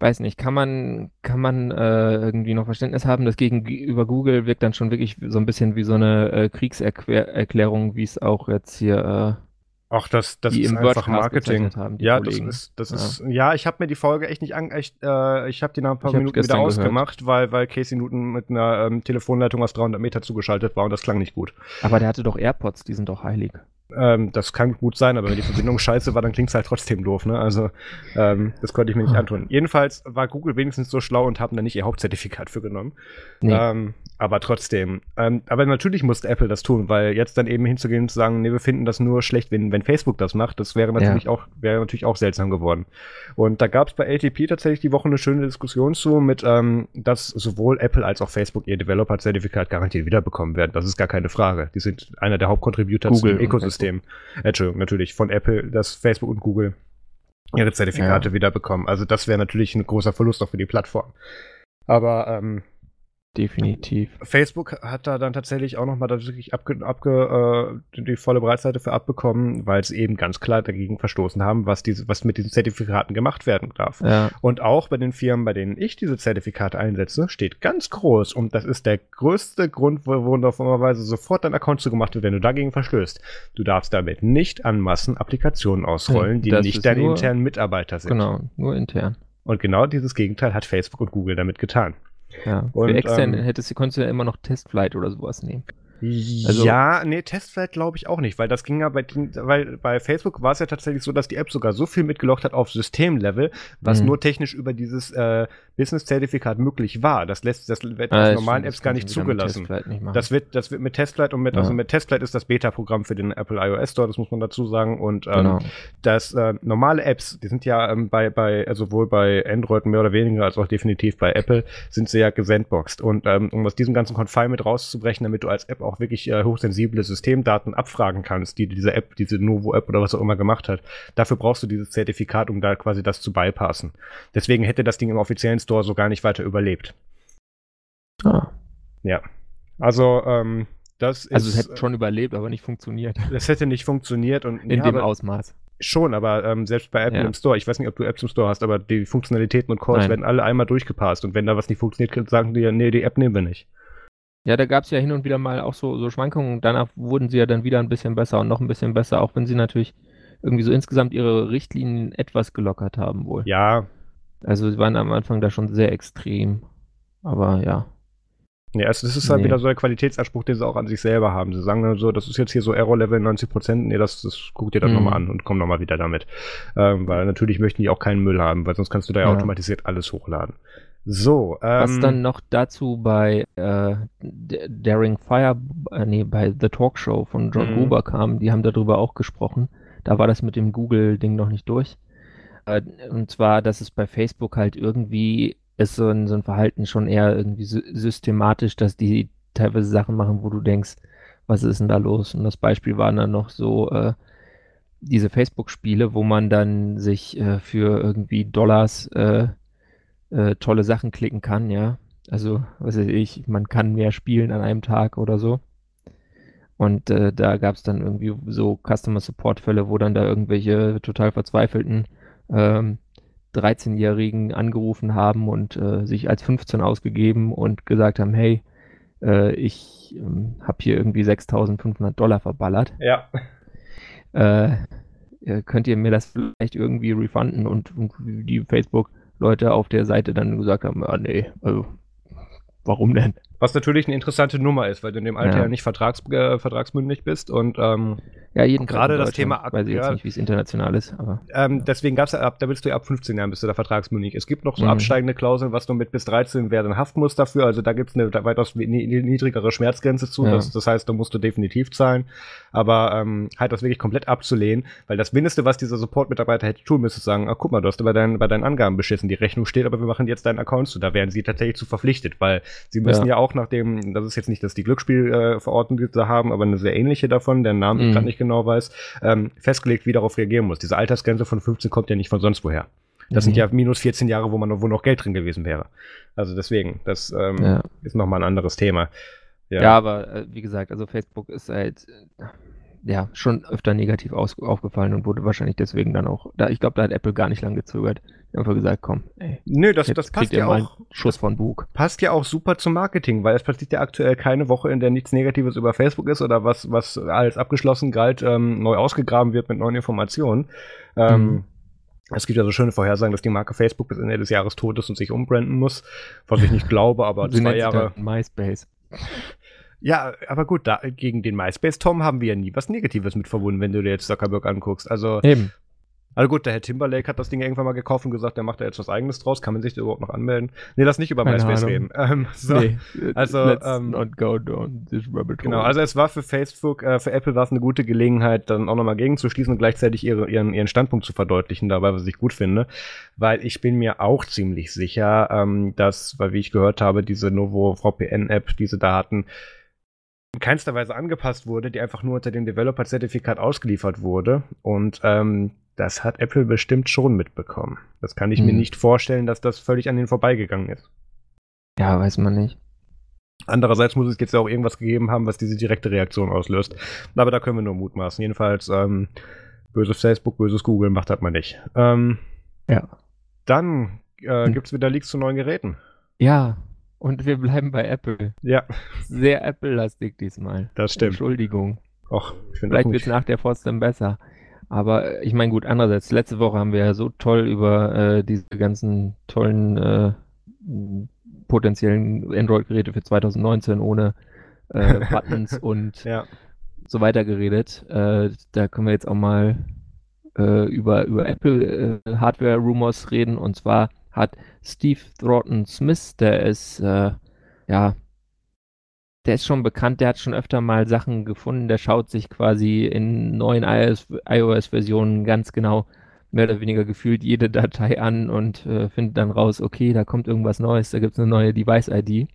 weiß nicht, kann man, kann man äh, irgendwie noch Verständnis haben? Das gegenüber Google wirkt dann schon wirklich so ein bisschen wie so eine äh, Kriegserklärung, wie es auch jetzt hier. Äh, Ach, das, das ist einfach Marketing. Haben, ja, das ist, das ja. ist, ja, ich habe mir die Folge echt nicht an, echt, äh, ich habe die nach ein paar Minuten wieder ausgemacht, weil, weil Casey Newton mit einer ähm, Telefonleitung aus 300 Meter zugeschaltet war und das klang nicht gut. Aber der hatte doch AirPods, die sind doch heilig. Ähm, das kann gut sein, aber wenn die Verbindung scheiße war, dann klingt es halt trotzdem doof, ne? Also, ähm, das konnte ich mir nicht ah. antun. Jedenfalls war Google wenigstens so schlau und haben da nicht ihr Hauptzertifikat für genommen. Nee. Ähm, aber trotzdem. Ähm, aber natürlich musste Apple das tun, weil jetzt dann eben hinzugehen und zu sagen, nee, wir finden das nur schlecht, wenn, wenn Facebook das macht, das wäre natürlich ja. auch, wäre natürlich auch seltsam geworden. Und da gab es bei ATP tatsächlich die Woche eine schöne Diskussion zu, mit, ähm, dass sowohl Apple als auch Facebook ihr Developer-Zertifikat garantiert wiederbekommen werden. Das ist gar keine Frage. Die sind einer der Hauptcontributor zum Ökosystem. Betriebssystem, äh, Entschuldigung, natürlich von Apple, dass Facebook und Google ihre Zertifikate ja. wieder bekommen. Also das wäre natürlich ein großer Verlust auch für die Plattform. Aber ähm, definitiv. Facebook hat da dann tatsächlich auch nochmal wirklich abge, abge, äh, die volle Breitseite für abbekommen, weil sie eben ganz klar dagegen verstoßen haben, was, diese, was mit diesen Zertifikaten gemacht werden darf. Ja. Und auch bei den Firmen, bei denen ich diese Zertifikate einsetze, steht ganz groß, und das ist der größte Grund, wo, wo normalerweise sofort dein Account zugemacht wird, wenn du dagegen verstößt. Du darfst damit nicht an Massen Applikationen ausrollen, die nicht deine internen Mitarbeiter sind. Genau, nur intern. Und genau dieses Gegenteil hat Facebook und Google damit getan. Ja, und, für extern ähm, hättest, konntest du ja immer noch Testflight oder sowas nehmen. Also, ja, nee, Testflight glaube ich auch nicht, weil das ging ja bei, weil bei Facebook war es ja tatsächlich so, dass die App sogar so viel mitgelockt hat auf Systemlevel, was mhm. nur technisch über dieses äh, Business-Zertifikat möglich war. Das lässt das wird ah, normalen Apps gar nicht zugelassen. Nicht das wird, das wird mit Testflight und mit, ja. also mit Testflight ist das Beta-Programm für den Apple iOS Store, das muss man dazu sagen. Und ähm, genau. das äh, normale Apps, die sind ja ähm, bei, bei, also sowohl bei Android mehr oder weniger als auch definitiv bei Apple, sind sie ja gesandboxed. Und ähm, um aus diesem ganzen Confinement rauszubrechen, damit du als App auch wirklich äh, hochsensible Systemdaten abfragen kannst, die diese App, diese Novo-App oder was auch immer gemacht hat. Dafür brauchst du dieses Zertifikat, um da quasi das zu bypassen. Deswegen hätte das Ding im offiziellen Store so gar nicht weiter überlebt. Ah. Ja. Also, ähm, das ist. Also, es hätte schon überlebt, aber nicht funktioniert. Es hätte nicht funktioniert und. In ja, dem Ausmaß. Schon, aber ähm, selbst bei Apple ja. im Store, ich weiß nicht, ob du Apps im Store hast, aber die Funktionalitäten und Calls Nein. werden alle einmal durchgepasst und wenn da was nicht funktioniert, sagen die ja, nee, die App nehmen wir nicht. Ja, da gab es ja hin und wieder mal auch so, so Schwankungen und danach wurden sie ja dann wieder ein bisschen besser und noch ein bisschen besser, auch wenn sie natürlich irgendwie so insgesamt ihre Richtlinien etwas gelockert haben wohl. Ja. Also sie waren am Anfang da schon sehr extrem. Aber ja. Ja, also das ist halt nee. wieder so der Qualitätsanspruch, den sie auch an sich selber haben. Sie sagen dann so, das ist jetzt hier so Error-Level 90%, nee, das, das guckt ihr dann mhm. nochmal an und kommt nochmal wieder damit. Ähm, weil natürlich möchten die auch keinen Müll haben, weil sonst kannst du da ja, ja automatisiert alles hochladen. So, ähm, Was dann noch dazu bei äh, Daring Fire, äh, nee, bei The Talk Show von John mhm. Gruber kam, die haben darüber auch gesprochen. Da war das mit dem Google-Ding noch nicht durch. Äh, und zwar, dass es bei Facebook halt irgendwie ist so ein, so ein Verhalten schon eher irgendwie systematisch, dass die teilweise Sachen machen, wo du denkst, was ist denn da los? Und das Beispiel waren dann noch so äh, diese Facebook-Spiele, wo man dann sich äh, für irgendwie Dollars äh, äh, tolle Sachen klicken kann, ja. Also, was weiß ich, man kann mehr spielen an einem Tag oder so. Und äh, da gab es dann irgendwie so Customer Support-Fälle, wo dann da irgendwelche total verzweifelten ähm, 13-Jährigen angerufen haben und äh, sich als 15 ausgegeben und gesagt haben, hey, äh, ich ähm, habe hier irgendwie 6.500 Dollar verballert. Ja. Äh, könnt ihr mir das vielleicht irgendwie refunden? Und, und die Facebook Leute auf der Seite dann gesagt haben, ah nee, also warum denn? Was natürlich eine interessante Nummer ist, weil du in dem Alter ja, ja nicht vertrags, äh, vertragsmündig bist und ähm, ja, jeden gerade das Thema weiß ich jetzt nicht, wie es international ist, aber ähm, deswegen gab es ja ab, da bist du ja ab 15 Jahren bist du da vertragsmündig. Es gibt noch so mhm. absteigende Klauseln, was du mit bis 13 werden haften musst dafür, also da gibt es eine weitaus niedrigere Schmerzgrenze zu, ja. das, das, heißt, da musst du definitiv zahlen, aber ähm, halt das wirklich komplett abzulehnen, weil das Mindeste, was dieser Support-Mitarbeiter hätte tun müssen, ist sagen, ach guck mal, du hast bei deinen, bei deinen Angaben beschissen, die Rechnung steht, aber wir machen jetzt deinen Account zu, da wären sie tatsächlich zu verpflichtet, weil sie müssen ja, ja auch nach dem, das ist jetzt nicht, dass die Glücksspielverordnung, äh, die sie haben, aber eine sehr ähnliche davon, deren Namen mhm. ich gerade nicht genau weiß, ähm, festgelegt, wie darauf reagieren muss. Diese Altersgrenze von 15 kommt ja nicht von sonst woher. Das mhm. sind ja minus 14 Jahre, wo man wo noch Geld drin gewesen wäre. Also deswegen, das ähm, ja. ist nochmal ein anderes Thema. Ja, ja aber äh, wie gesagt, also Facebook ist halt ja schon öfter negativ aus, aufgefallen und wurde wahrscheinlich deswegen dann auch, da, ich glaube, da hat Apple gar nicht lange gezögert. Die haben einfach gesagt, komm, ey. Nö, das, das passt ja auch. Schuss von Bug. Passt ja auch super zum Marketing, weil es passiert ja aktuell keine Woche, in der nichts Negatives über Facebook ist oder was, was alles abgeschlossen galt, ähm, neu ausgegraben wird mit neuen Informationen. Ähm, mhm. Es gibt ja so schöne Vorhersagen, dass die Marke Facebook bis Ende des Jahres tot ist und sich umbranden muss. Was ich nicht glaube, aber zwei Jahre. MySpace. Ja, aber gut, da, gegen den MySpace-Tom haben wir ja nie was Negatives mit verbunden, wenn du dir jetzt Zuckerberg anguckst. Also, Eben. Also gut, der Herr Timberlake hat das Ding irgendwann mal gekauft und gesagt, der macht da jetzt was eigenes draus. Kann man sich da überhaupt noch anmelden? Nee, lass nicht über Keine MySpace Ahnung. reden. Ähm, so, nee, also, let's ähm, not go down this rabbit Genau, also es war für Facebook, äh, für Apple war es eine gute Gelegenheit, dann auch nochmal gegenzuschließen und gleichzeitig ihre, ihren, ihren Standpunkt zu verdeutlichen, dabei, was ich gut finde. Weil ich bin mir auch ziemlich sicher, ähm, dass, weil wie ich gehört habe, diese Novo VPN-App, diese Daten in keinster Weise angepasst wurde, die einfach nur unter dem Developer-Zertifikat ausgeliefert wurde. Und ähm, das hat Apple bestimmt schon mitbekommen. Das kann ich hm. mir nicht vorstellen, dass das völlig an denen vorbeigegangen ist. Ja, weiß man nicht. Andererseits muss es jetzt ja auch irgendwas gegeben haben, was diese direkte Reaktion auslöst. Aber da können wir nur mutmaßen. Jedenfalls, ähm, böses Facebook, böses Google macht das mal nicht. Ähm, ja. Dann äh, hm. gibt es wieder Leaks zu neuen Geräten. Ja, und wir bleiben bei Apple. Ja. Sehr Apple-lastig diesmal. Das stimmt. Entschuldigung. Och, Vielleicht wird es nach der dann besser. Aber ich meine, gut, andererseits, letzte Woche haben wir ja so toll über äh, diese ganzen tollen äh, potenziellen Android-Geräte für 2019 ohne äh, Buttons und ja. so weiter geredet. Äh, da können wir jetzt auch mal äh, über, über Apple äh, Hardware-Rumors reden. Und zwar hat Steve Thornton Smith, der ist, äh, ja, der ist schon bekannt, der hat schon öfter mal Sachen gefunden, der schaut sich quasi in neuen iOS-Versionen ganz genau mehr oder weniger gefühlt jede Datei an und äh, findet dann raus, okay, da kommt irgendwas Neues, da gibt es eine neue Device-ID.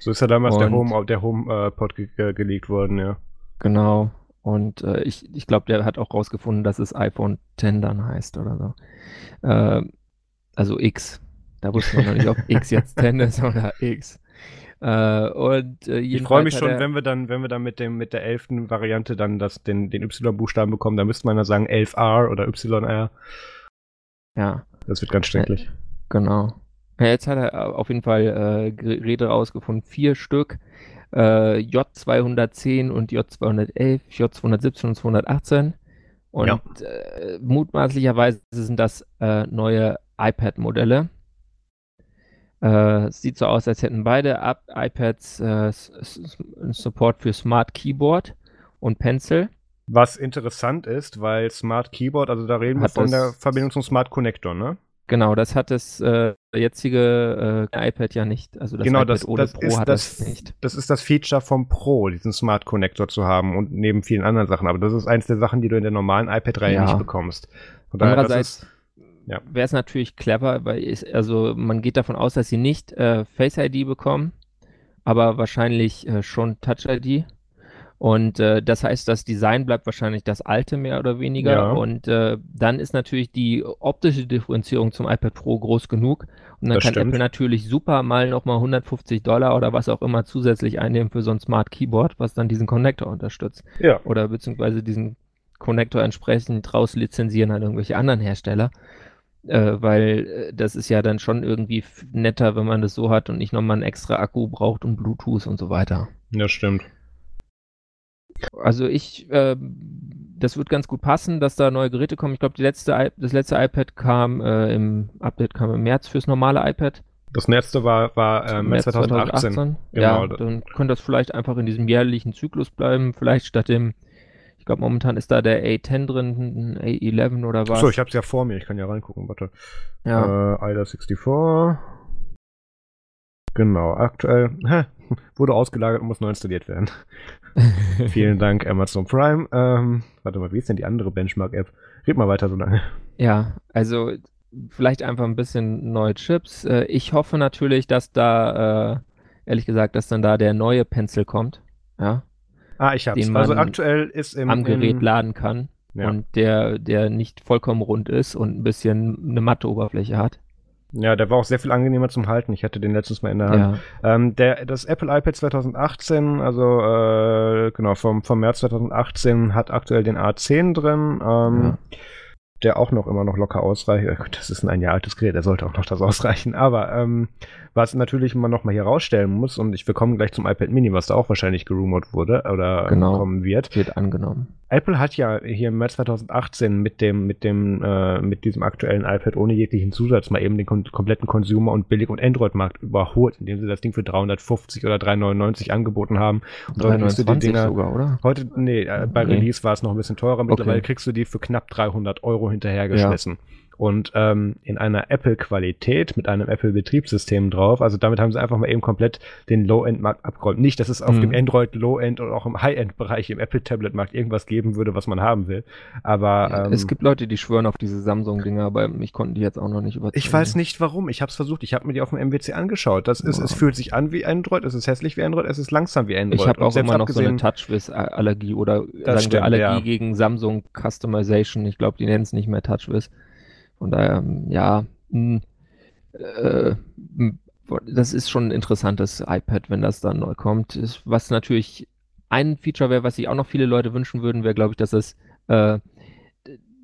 So ist ja damals und, der Home, der HomePod äh, ge gelegt worden, ja. Genau. Und äh, ich, ich glaube, der hat auch rausgefunden, dass es iPhone 10 dann heißt oder so. Äh, also X. Da wusste man noch nicht, ob X jetzt 10 ist oder X. Äh, und, äh, ich freue mich schon, wenn wir dann, wenn wir dann mit dem mit der elften Variante dann das, den, den Y-Buchstaben bekommen, da müsste man dann sagen 11R oder YR. Ja. Das wird ganz schrecklich. Äh, genau. Ja, jetzt hat er auf jeden Fall äh, Geräte rausgefunden, vier Stück. Äh, J210 und J211, J217 und 218. Und ja. äh, mutmaßlicherweise sind das äh, neue iPad-Modelle. Äh, sieht so aus, als hätten beide iPads äh, Support für Smart Keyboard und Pencil. Was interessant ist, weil Smart Keyboard, also da reden wir von der Verbindung zum Smart Connector, ne? Genau, das hat das äh, jetzige äh, iPad ja nicht. Also das genau, iPad das, ohne das Pro ist hat das, das nicht. Das ist das Feature vom Pro, diesen Smart Connector zu haben und neben vielen anderen Sachen. Aber das ist eins der Sachen, die du in der normalen iPad-Reihe ja. nicht bekommst. Von Andererseits ja. wäre es natürlich clever, weil ich, also man geht davon aus, dass sie nicht äh, Face ID bekommen, aber wahrscheinlich äh, schon Touch ID. Und äh, das heißt, das Design bleibt wahrscheinlich das alte mehr oder weniger. Ja. Und äh, dann ist natürlich die optische Differenzierung zum iPad Pro groß genug. Und dann das kann stimmt. Apple natürlich super mal nochmal 150 Dollar oder was auch immer zusätzlich einnehmen für so ein Smart Keyboard, was dann diesen Connector unterstützt. Ja. Oder beziehungsweise diesen Connector entsprechend raus lizenzieren an irgendwelche anderen Hersteller. Äh, weil äh, das ist ja dann schon irgendwie netter, wenn man das so hat und nicht nochmal einen extra Akku braucht und Bluetooth und so weiter. Ja, stimmt. Also ich, äh, das wird ganz gut passen, dass da neue Geräte kommen. Ich glaube, letzte, das letzte iPad kam äh, im Update kam im März fürs normale iPad. Das letzte war, war ähm, März 2018. 2018. Genau. Ja, dann könnte das vielleicht einfach in diesem jährlichen Zyklus bleiben. Vielleicht statt dem, glaube, momentan ist da der A10 drin, A11 oder was. Achso, ich habe es ja vor mir. Ich kann ja reingucken. Warte. Ja. Äh, IDA 64. Genau, aktuell hä, wurde ausgelagert und muss neu installiert werden. Vielen Dank, Amazon Prime. Ähm, warte mal, wie ist denn die andere Benchmark-App? Red mal weiter so lange. Ja, also vielleicht einfach ein bisschen neue Chips. Äh, ich hoffe natürlich, dass da, äh, ehrlich gesagt, dass dann da der neue Pencil kommt. Ja. Ah, ich hab's. also aktuell ist im, am Gerät im, laden kann. Ja. Und der, der nicht vollkommen rund ist und ein bisschen eine matte Oberfläche hat. Ja, der war auch sehr viel angenehmer zum Halten. Ich hatte den letztes Mal in der Hand. Ja. Ähm, der, das Apple iPad 2018, also äh, genau, vom, vom März 2018 hat aktuell den A10 drin. Ähm, ja der auch noch immer noch locker ausreicht. Das ist ein ein Jahr altes Gerät, der sollte auch noch das ausreichen. Aber ähm, was natürlich man noch mal hier rausstellen muss, und ich, wir kommen gleich zum iPad Mini, was da auch wahrscheinlich gerumort wurde oder genau, kommen wird. Wird angenommen. Apple hat ja hier im März 2018 mit dem, mit dem, äh, mit diesem aktuellen iPad ohne jeglichen Zusatz mal eben den kom kompletten Consumer- und Billig- und Android-Markt überholt, indem sie das Ding für 350 oder 399 angeboten haben. Und 329 sogar, oder? Heute, nee, äh, bei nee. Release war es noch ein bisschen teurer. Mittlerweile okay. kriegst du die für knapp 300 Euro hinterhergeschmissen. Ja. Und ähm, in einer Apple-Qualität mit einem Apple-Betriebssystem drauf. Also damit haben sie einfach mal eben komplett den Low-End-Markt abgeräumt. Nicht, dass es auf mhm. dem Android Low-End und auch im High-End-Bereich im Apple-Tablet-Markt irgendwas geben würde, was man haben will. Aber ja, ähm, es gibt Leute, die schwören auf diese Samsung-Dinger, aber mich konnten die jetzt auch noch nicht überzeugen. Ich weiß nicht warum. Ich habe es versucht. Ich habe mir die auf dem MWC angeschaut. Das ist, oh. es fühlt sich an wie Android, es ist hässlich wie Android, es ist langsam wie Android. Ich habe auch immer noch so eine TouchWiz-Allergie oder sagen stimmt, Allergie ja. gegen Samsung Customization. Ich glaube, die nennen es nicht mehr TouchWiz. Von daher, ja, mh, äh, das ist schon ein interessantes iPad, wenn das dann neu kommt. Was natürlich ein Feature wäre, was sich auch noch viele Leute wünschen würden, wäre, glaube ich, dass das äh,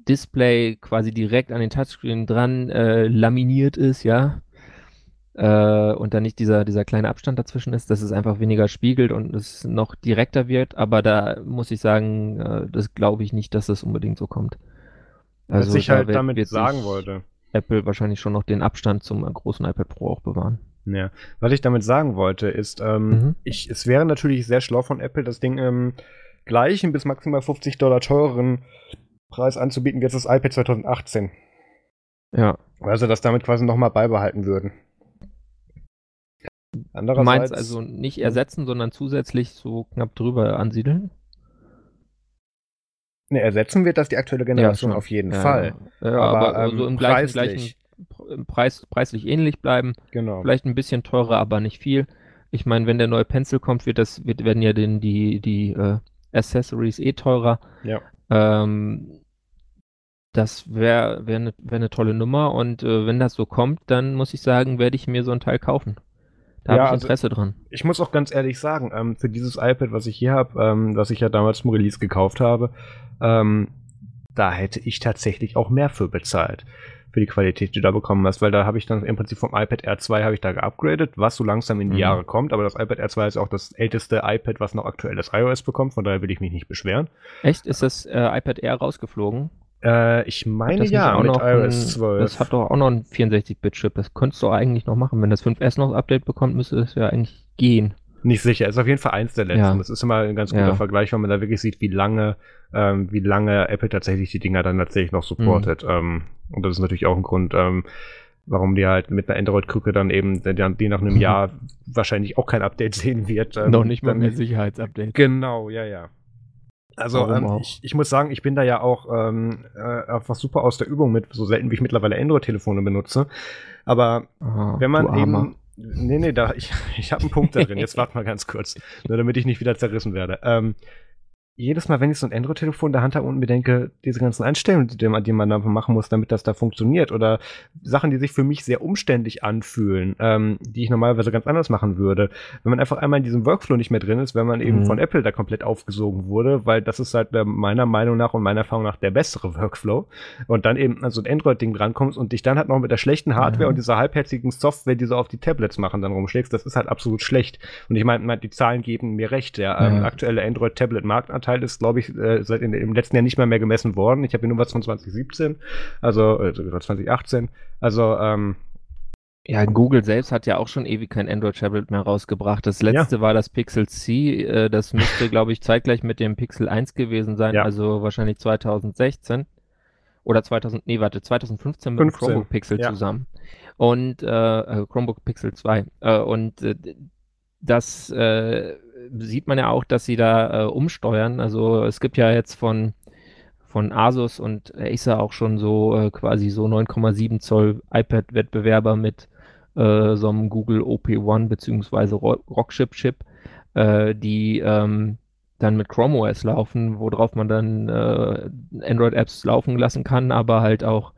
Display quasi direkt an den Touchscreen dran äh, laminiert ist, ja äh, und dann nicht dieser, dieser kleine Abstand dazwischen ist, dass es einfach weniger spiegelt und es noch direkter wird. Aber da muss ich sagen, äh, das glaube ich nicht, dass das unbedingt so kommt. Also, Was ich halt damit sagen wollte. Apple wahrscheinlich schon noch den Abstand zum großen iPad Pro auch bewahren. Ja, was ich damit sagen wollte, ist, ähm, mhm. ich, es wäre natürlich sehr schlau von Apple, das Ding im gleichen bis maximal 50 Dollar teureren Preis anzubieten, wie jetzt das iPad 2018. Ja. Also, das damit quasi nochmal beibehalten würden. Andererseits, du meinst also nicht ersetzen, sondern zusätzlich so knapp drüber ansiedeln? Ne, ersetzen wird das die aktuelle Generation ja, auf jeden ja, Fall. Ja, aber, aber ähm, so im gleichen, preislich. gleichen Preis, preislich ähnlich bleiben. Genau. Vielleicht ein bisschen teurer, aber nicht viel. Ich meine, wenn der neue Pencil kommt, wird das, wird, werden ja den, die, die äh, Accessories eh teurer. Ja. Ähm, das wäre wär eine wär ne tolle Nummer und äh, wenn das so kommt, dann muss ich sagen, werde ich mir so ein Teil kaufen. Da ja, habe ich also Interesse also, dran. Ich muss auch ganz ehrlich sagen, ähm, für dieses iPad, was ich hier habe, ähm, was ich ja damals zum Release gekauft habe, ähm, da hätte ich tatsächlich auch mehr für bezahlt. Für die Qualität, die du da bekommen hast, weil da habe ich dann im Prinzip vom iPad Air 2 habe ich da geupgradet, was so langsam in die mhm. Jahre kommt, aber das iPad Air 2 ist auch das älteste iPad, was noch aktuelles iOS bekommt, von daher will ich mich nicht beschweren. Echt? Ist das äh, iPad Air rausgeflogen? Äh, ich meine ja, auch mit noch iOS 12. Ein, das hat doch auch noch einen 64-Bit-Chip. Das könntest du eigentlich noch machen. Wenn das 5S noch ein Update bekommt, müsste es ja eigentlich gehen. Nicht sicher. Ist auf jeden Fall eins der letzten. Ja. Das ist immer ein ganz guter ja. Vergleich, wenn man da wirklich sieht, wie lange, ähm, wie lange Apple tatsächlich die Dinger dann tatsächlich noch supportet. Mhm. Ähm, und das ist natürlich auch ein Grund, ähm, warum die halt mit einer Android-Krücke dann eben, die nach einem Jahr wahrscheinlich auch kein Update sehen wird. Ähm, noch nicht mal mehr Sicherheitsupdate. Genau, ja, ja. Also ähm, ich, ich, muss sagen, ich bin da ja auch ähm, äh, einfach super aus der Übung mit, so selten wie ich mittlerweile Android-Telefone benutze. Aber Aha, wenn man eben. Nee, nee, da, ich, ich habe einen Punkt da drin. Jetzt warte mal ganz kurz, nur damit ich nicht wieder zerrissen werde. Ähm, jedes Mal, wenn ich so ein Android-Telefon in der Hand habe und mir denke, diese ganzen Einstellungen, die, die man da machen muss, damit das da funktioniert, oder Sachen, die sich für mich sehr umständlich anfühlen, ähm, die ich normalerweise ganz anders machen würde, wenn man einfach einmal in diesem Workflow nicht mehr drin ist, wenn man eben mhm. von Apple da komplett aufgesogen wurde, weil das ist halt äh, meiner Meinung nach und meiner Erfahrung nach der bessere Workflow, und dann eben an so ein Android-Ding drankommst und dich dann halt noch mit der schlechten Hardware mhm. und dieser halbherzigen Software, die so auf die Tablets machen, dann rumschlägst, das ist halt absolut schlecht. Und ich meine, die Zahlen geben mir recht, der ähm, aktuelle Android-Tablet-Marktanteil Marktanteil ist, glaube ich, äh, seit in, im letzten Jahr nicht mehr mehr gemessen worden. Ich habe hier nur was von 2017, also äh, 2018. Also ähm, ja, Google selbst hat ja auch schon ewig kein Android-Tablet mehr rausgebracht. Das letzte ja. war das Pixel C. Äh, das müsste, glaube ich, zeitgleich mit dem Pixel 1 gewesen sein, ja. also wahrscheinlich 2016. Oder 2000, nee, warte, 2015 mit 15. dem Chromebook Pixel ja. zusammen. Und äh, äh Chromebook Pixel 2. Äh, und äh, das äh, sieht man ja auch, dass sie da äh, umsteuern. Also es gibt ja jetzt von, von Asus und Acer auch schon so äh, quasi so 9,7 Zoll iPad-Wettbewerber mit äh, so einem Google OP1 beziehungsweise Rockchip-Chip, äh, die ähm, dann mit Chrome OS laufen, worauf man dann äh, Android-Apps laufen lassen kann, aber halt auch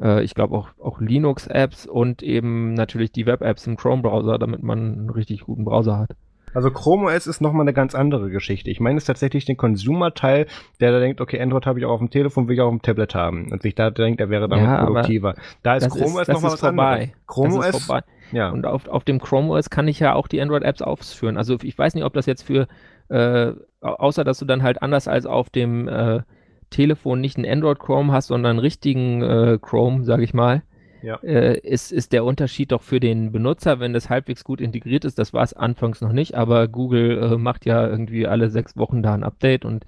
äh, ich glaube auch, auch Linux-Apps und eben natürlich die Web-Apps im Chrome-Browser, damit man einen richtig guten Browser hat. Also Chrome OS ist nochmal eine ganz andere Geschichte. Ich meine es ist tatsächlich den Consumer-Teil, der da denkt, okay, Android habe ich auch auf dem Telefon, will ich auch auf dem Tablet haben. Und sich da denkt, er wäre damit ja, produktiver. Da ist Chrome OS nochmal was vorbei. anderes. Chrome das OS, vorbei. Ja. Und auf, auf dem Chrome OS kann ich ja auch die Android-Apps ausführen. Also ich weiß nicht, ob das jetzt für, äh, außer dass du dann halt anders als auf dem äh, Telefon nicht einen Android Chrome hast, sondern einen richtigen äh, Chrome, sage ich mal, ja. äh, ist, ist der Unterschied doch für den Benutzer, wenn das halbwegs gut integriert ist. Das war es anfangs noch nicht, aber Google äh, macht ja irgendwie alle sechs Wochen da ein Update und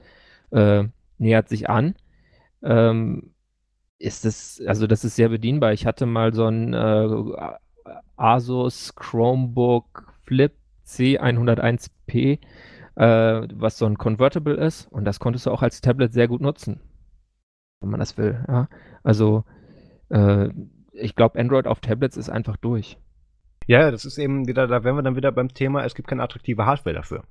äh, nähert sich an. Ähm, ist es, also das ist sehr bedienbar. Ich hatte mal so ein äh, Asus Chromebook Flip C101P, äh, was so ein Convertible ist und das konntest du auch als Tablet sehr gut nutzen, wenn man das will. Ja? Also äh, ich glaube, Android auf Tablets ist einfach durch. Ja, das ist eben wieder, da wären wir dann wieder beim Thema, es gibt keine attraktive Hardware dafür.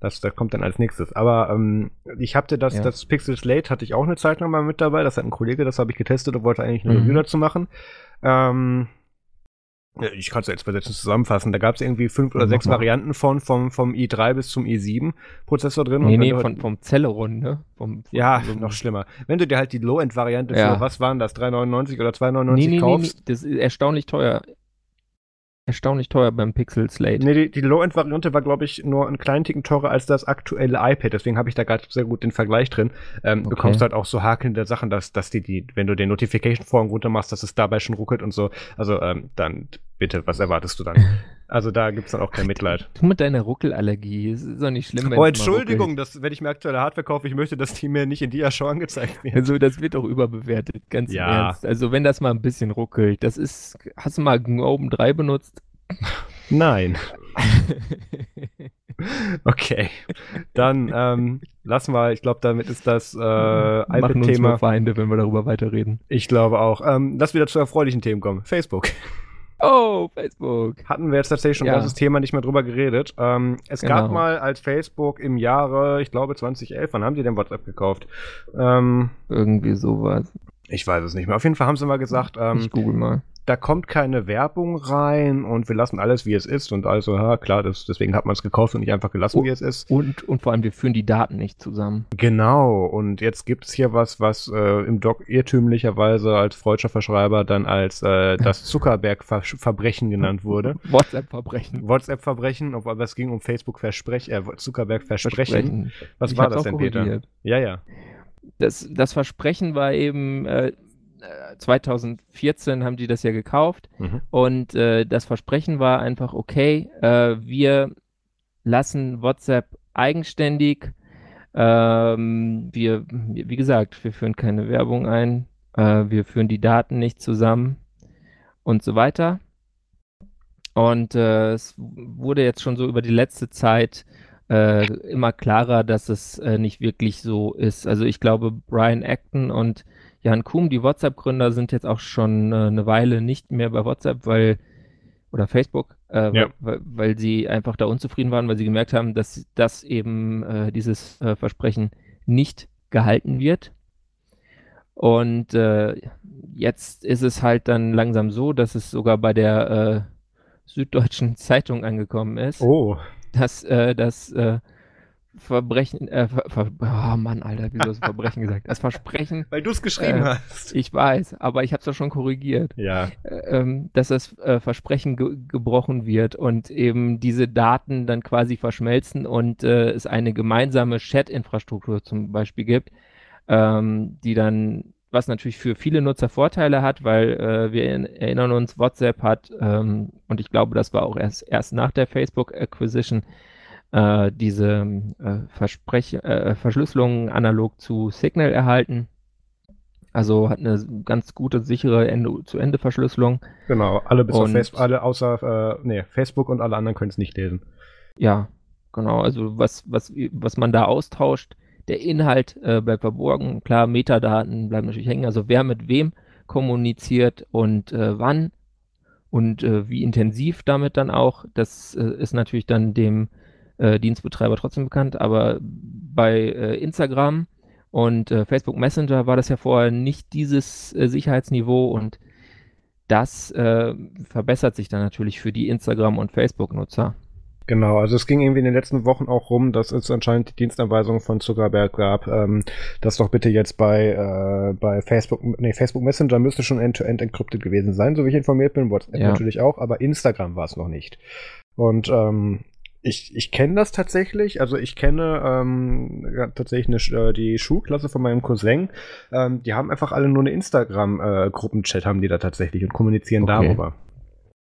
Das, das kommt dann als nächstes. Aber ähm, ich hatte das, ja. das Pixel Slate hatte ich auch eine Zeit lang mal mit dabei. Das hat ein Kollege, das habe ich getestet und wollte eigentlich eine mhm. Review dazu machen. Ähm, ich kann es jetzt versetzen zusammenfassen. Da gab es irgendwie fünf oder sechs Varianten von, vom, vom i3 bis zum i7-Prozessor drin. Nee, nee, von, vom Celeron, ne? Vom, ja, so noch schlimmer. Wenn du dir halt die Low-End-Variante ja. für, was waren das, 3,99 oder 2,99 nee, nee, kaufst. Nee, das ist erstaunlich teuer erstaunlich teuer beim Pixel Slate. Nee, die, die Low-End-Variante war, glaube ich, nur einen kleinen Ticken teurer als das aktuelle iPad. Deswegen habe ich da gerade sehr gut den Vergleich drin. Ähm, okay. Bekommst halt auch so hakelnde Sachen, dass, dass die, die, wenn du den Notification-Vorhang runter machst, dass es dabei schon ruckelt und so. Also, ähm, dann bitte, was erwartest du dann? Also da gibt es dann auch kein Mitleid. Du mit deiner Ruckelallergie, es ist doch nicht schlimm. Oh, Entschuldigung, dass, wenn ich mir aktuelle Hardware kaufe, ich möchte, dass die mir nicht in Dia-Show angezeigt wird. Also das wird doch überbewertet, ganz ja. im Ernst. Also wenn das mal ein bisschen ruckelt, das ist, hast du mal Gnome 3 benutzt? Nein. okay, dann ähm, lassen wir, ich glaube, damit ist das äh, iPad-Thema. Feinde, wenn wir darüber weiterreden. Ich glaube auch. Ähm, lass wieder zu erfreulichen Themen kommen. Facebook. Oh, Facebook. Hatten wir jetzt tatsächlich schon ja. das Thema nicht mehr drüber geredet. Ähm, es genau. gab mal als Facebook im Jahre, ich glaube 2011, wann haben die denn WhatsApp gekauft? Ähm, Irgendwie sowas. Ich weiß es nicht mehr. Auf jeden Fall haben sie mal gesagt, ähm, ich google mal da kommt keine Werbung rein und wir lassen alles, wie es ist. Und also, ja, klar, das, deswegen hat man es gekauft und nicht einfach gelassen, und, wie es ist. Und, und vor allem, wir führen die Daten nicht zusammen. Genau. Und jetzt gibt es hier was, was äh, im Doc irrtümlicherweise als freudscher Verschreiber dann als äh, das Zuckerberg-Verbrechen genannt wurde. WhatsApp-Verbrechen. WhatsApp-Verbrechen, aber es ging um Facebook-Versprechen, äh, Zuckerberg-Versprechen. Was ich war das denn, Peter? Ja, ja. Das, das Versprechen war eben, äh, 2014 haben die das ja gekauft mhm. und äh, das Versprechen war einfach, okay, äh, wir lassen WhatsApp eigenständig. Ähm, wir, wie gesagt, wir führen keine Werbung ein, äh, wir führen die Daten nicht zusammen und so weiter. Und äh, es wurde jetzt schon so über die letzte Zeit äh, immer klarer, dass es äh, nicht wirklich so ist. Also ich glaube, Brian Acton und Jan Kuhn, die WhatsApp-Gründer, sind jetzt auch schon äh, eine Weile nicht mehr bei WhatsApp, weil oder Facebook, äh, ja. weil, weil, sie einfach da unzufrieden waren, weil sie gemerkt haben, dass das eben äh, dieses äh, Versprechen nicht gehalten wird. Und äh, jetzt ist es halt dann langsam so, dass es sogar bei der äh, Süddeutschen Zeitung angekommen ist, oh. dass das Verbrechen, äh, ver, ver, oh Mann, Alter, wieso hast du Verbrechen gesagt? Das Versprechen. Weil du es geschrieben äh, hast. Ich weiß, aber ich habe es doch schon korrigiert. Ja. Äh, ähm, dass das äh, Versprechen ge gebrochen wird und eben diese Daten dann quasi verschmelzen und äh, es eine gemeinsame Chat-Infrastruktur zum Beispiel gibt, ähm, die dann, was natürlich für viele Nutzer Vorteile hat, weil äh, wir in, erinnern uns, WhatsApp hat, ähm, und ich glaube, das war auch erst, erst nach der Facebook-Acquisition, äh, diese äh, äh, Verschlüsselung analog zu Signal erhalten. Also hat eine ganz gute, sichere Ende-zu-Ende-Verschlüsselung. Genau, alle bis und, auf Facebook, alle außer äh, nee, Facebook und alle anderen können es nicht lesen. Ja, genau. Also was, was, was man da austauscht, der Inhalt äh, bleibt verborgen. Klar, Metadaten bleiben natürlich hängen. Also wer mit wem kommuniziert und äh, wann und äh, wie intensiv damit dann auch, das äh, ist natürlich dann dem äh, Dienstbetreiber trotzdem bekannt, aber bei äh, Instagram und äh, Facebook Messenger war das ja vorher nicht dieses äh, Sicherheitsniveau und das äh, verbessert sich dann natürlich für die Instagram- und Facebook-Nutzer. Genau, also es ging irgendwie in den letzten Wochen auch rum, dass es anscheinend die Dienstanweisung von Zuckerberg gab, ähm, dass doch bitte jetzt bei, äh, bei Facebook, nee, Facebook Messenger müsste schon end-to-end -end encrypted gewesen sein, so wie ich informiert bin, WhatsApp ja. natürlich auch, aber Instagram war es noch nicht. Und ähm, ich, ich kenne das tatsächlich. Also ich kenne ähm, tatsächlich eine, äh, die Schulklasse von meinem Cousin. Ähm, die haben einfach alle nur eine Instagram-Gruppenchat, äh, haben die da tatsächlich und kommunizieren okay. darüber.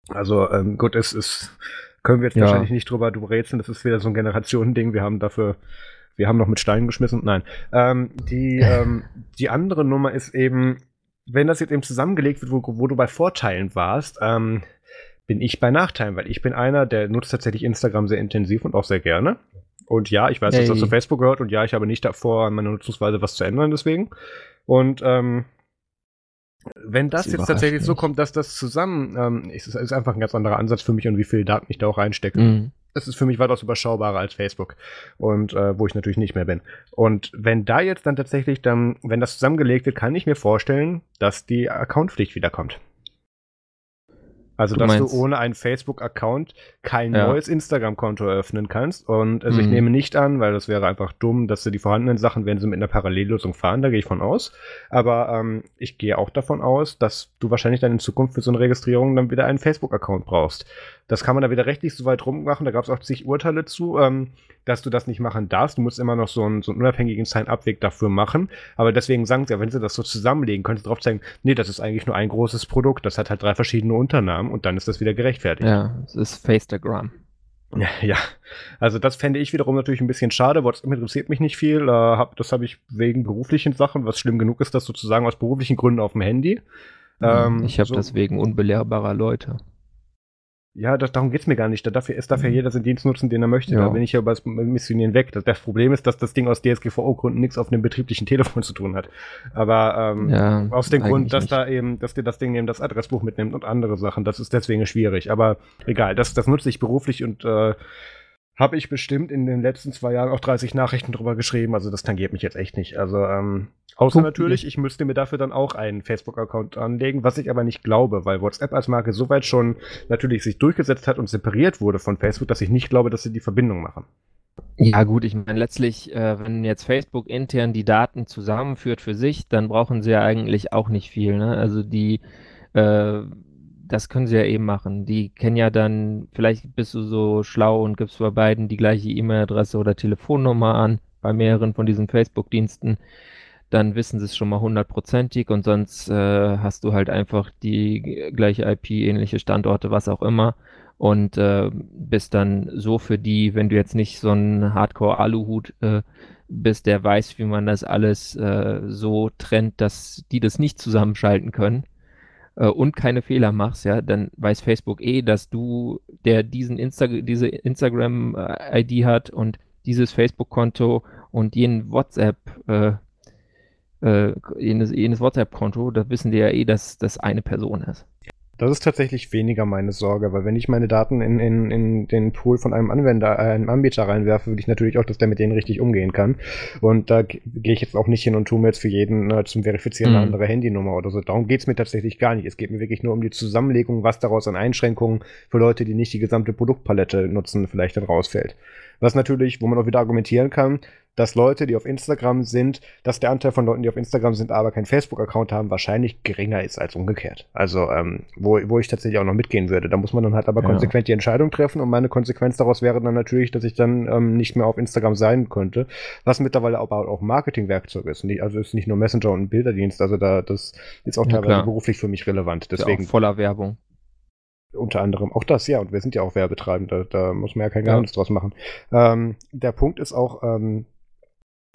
Also ähm, gut, es ist, können wir jetzt ja. wahrscheinlich nicht drüber rätseln. Das ist wieder so ein Generationending. Wir haben dafür, wir haben noch mit Steinen geschmissen. Nein. Ähm, die, ähm, die andere Nummer ist eben, wenn das jetzt eben zusammengelegt wird, wo, wo du bei Vorteilen warst, ähm, bin ich bei Nachteilen, weil ich bin einer, der nutzt tatsächlich Instagram sehr intensiv und auch sehr gerne. Und ja, ich weiß, hey. dass das zu Facebook gehört und ja, ich habe nicht davor, an meiner Nutzungsweise was zu ändern deswegen. Und ähm, wenn das, das jetzt tatsächlich mich. so kommt, dass das zusammen, ähm, ist, ist einfach ein ganz anderer Ansatz für mich und wie viel Daten ich da auch reinstecke. Mhm. Das ist für mich weitaus überschaubarer als Facebook und äh, wo ich natürlich nicht mehr bin. Und wenn da jetzt dann tatsächlich dann, wenn das zusammengelegt wird, kann ich mir vorstellen, dass die Accountpflicht wiederkommt. Also, du dass meinst, du ohne einen Facebook-Account kein ja. neues Instagram-Konto eröffnen kannst. Und also mhm. ich nehme nicht an, weil das wäre einfach dumm, dass du die vorhandenen Sachen, wenn sie mit einer Parallellösung fahren, da gehe ich von aus. Aber ähm, ich gehe auch davon aus, dass du wahrscheinlich dann in Zukunft für so eine Registrierung dann wieder einen Facebook-Account brauchst. Das kann man da wieder rechtlich so weit rummachen. Da gab es auch zig Urteile zu, ähm, dass du das nicht machen darfst. Du musst immer noch so einen, so einen unabhängigen Sign-up-Weg dafür machen. Aber deswegen sagen sie ja, wenn sie das so zusammenlegen, können sie drauf zeigen, nee, das ist eigentlich nur ein großes Produkt. Das hat halt drei verschiedene Unternahmen und dann ist das wieder gerechtfertigt. Ja, es ist Faceagram. Ja, ja, also das fände ich wiederum natürlich ein bisschen schade. WhatsApp interessiert mich nicht viel. Äh, hab, das habe ich wegen beruflichen Sachen, was schlimm genug ist, das sozusagen aus beruflichen Gründen auf dem Handy. Ähm, ich habe so, das wegen unbelehrbarer Leute. Ja, das, darum geht's mir gar nicht. Da darf, es darf ja mhm. jeder seinen Dienst nutzen, den er möchte. Ja. Da bin ich ja über das Missionieren weg. Das, das, Problem ist, dass das Ding aus DSGVO-Gründen nichts auf einem betrieblichen Telefon zu tun hat. Aber ähm, ja, aus dem Grund, dass nicht. da eben, dass dir das Ding eben das Adressbuch mitnimmt und andere Sachen, das ist deswegen schwierig. Aber egal, das, das nutze ich beruflich und äh, habe ich bestimmt in den letzten zwei Jahren auch 30 Nachrichten drüber geschrieben. Also das tangiert mich jetzt echt nicht. Also ähm, außer Punkt. natürlich, ich müsste mir dafür dann auch einen Facebook-Account anlegen, was ich aber nicht glaube, weil WhatsApp als Marke soweit schon natürlich sich durchgesetzt hat und separiert wurde von Facebook, dass ich nicht glaube, dass sie die Verbindung machen. Ja gut, ich meine letztlich, äh, wenn jetzt Facebook intern die Daten zusammenführt für sich, dann brauchen sie ja eigentlich auch nicht viel. Ne? Also die äh, das können sie ja eben machen. Die kennen ja dann, vielleicht bist du so schlau und gibst bei beiden die gleiche E-Mail-Adresse oder Telefonnummer an, bei mehreren von diesen Facebook-Diensten. Dann wissen sie es schon mal hundertprozentig und sonst äh, hast du halt einfach die gleiche IP, ähnliche Standorte, was auch immer. Und äh, bist dann so für die, wenn du jetzt nicht so ein Hardcore-Aluhut äh, bist, der weiß, wie man das alles äh, so trennt, dass die das nicht zusammenschalten können äh, und keine Fehler machst, ja, dann weiß Facebook eh, dass du, der diesen Insta diese Instagram-ID hat und dieses Facebook-Konto und jenen WhatsApp, äh, äh, jenes, jenes WhatsApp-Konto, da wissen die ja eh, dass das eine Person ist. Das ist tatsächlich weniger meine Sorge, weil wenn ich meine Daten in, in, in den Pool von einem Anwender, äh, einem Anbieter reinwerfe, will ich natürlich auch, dass der mit denen richtig umgehen kann. Und da gehe ich jetzt auch nicht hin und tue mir jetzt für jeden äh, zum Verifizieren mhm. eine andere Handynummer oder so. Darum geht es mir tatsächlich gar nicht. Es geht mir wirklich nur um die Zusammenlegung, was daraus an Einschränkungen für Leute, die nicht die gesamte Produktpalette nutzen, vielleicht dann rausfällt. Was natürlich, wo man auch wieder argumentieren kann, dass Leute, die auf Instagram sind, dass der Anteil von Leuten, die auf Instagram sind, aber keinen Facebook-Account haben, wahrscheinlich geringer ist als umgekehrt. Also, ähm, wo, wo ich tatsächlich auch noch mitgehen würde. Da muss man dann halt aber ja. konsequent die Entscheidung treffen und meine Konsequenz daraus wäre dann natürlich, dass ich dann ähm, nicht mehr auf Instagram sein könnte, was mittlerweile aber auch ein Marketingwerkzeug ist. Also ist nicht nur Messenger und Bilderdienst, also da das ist auch ja, teilweise klar. beruflich für mich relevant. Deswegen ja voller Werbung. Unter anderem auch das, ja, und wir sind ja auch Werbetreibende, da muss man ja kein Geheimnis draus machen. Ähm, der Punkt ist auch, ähm,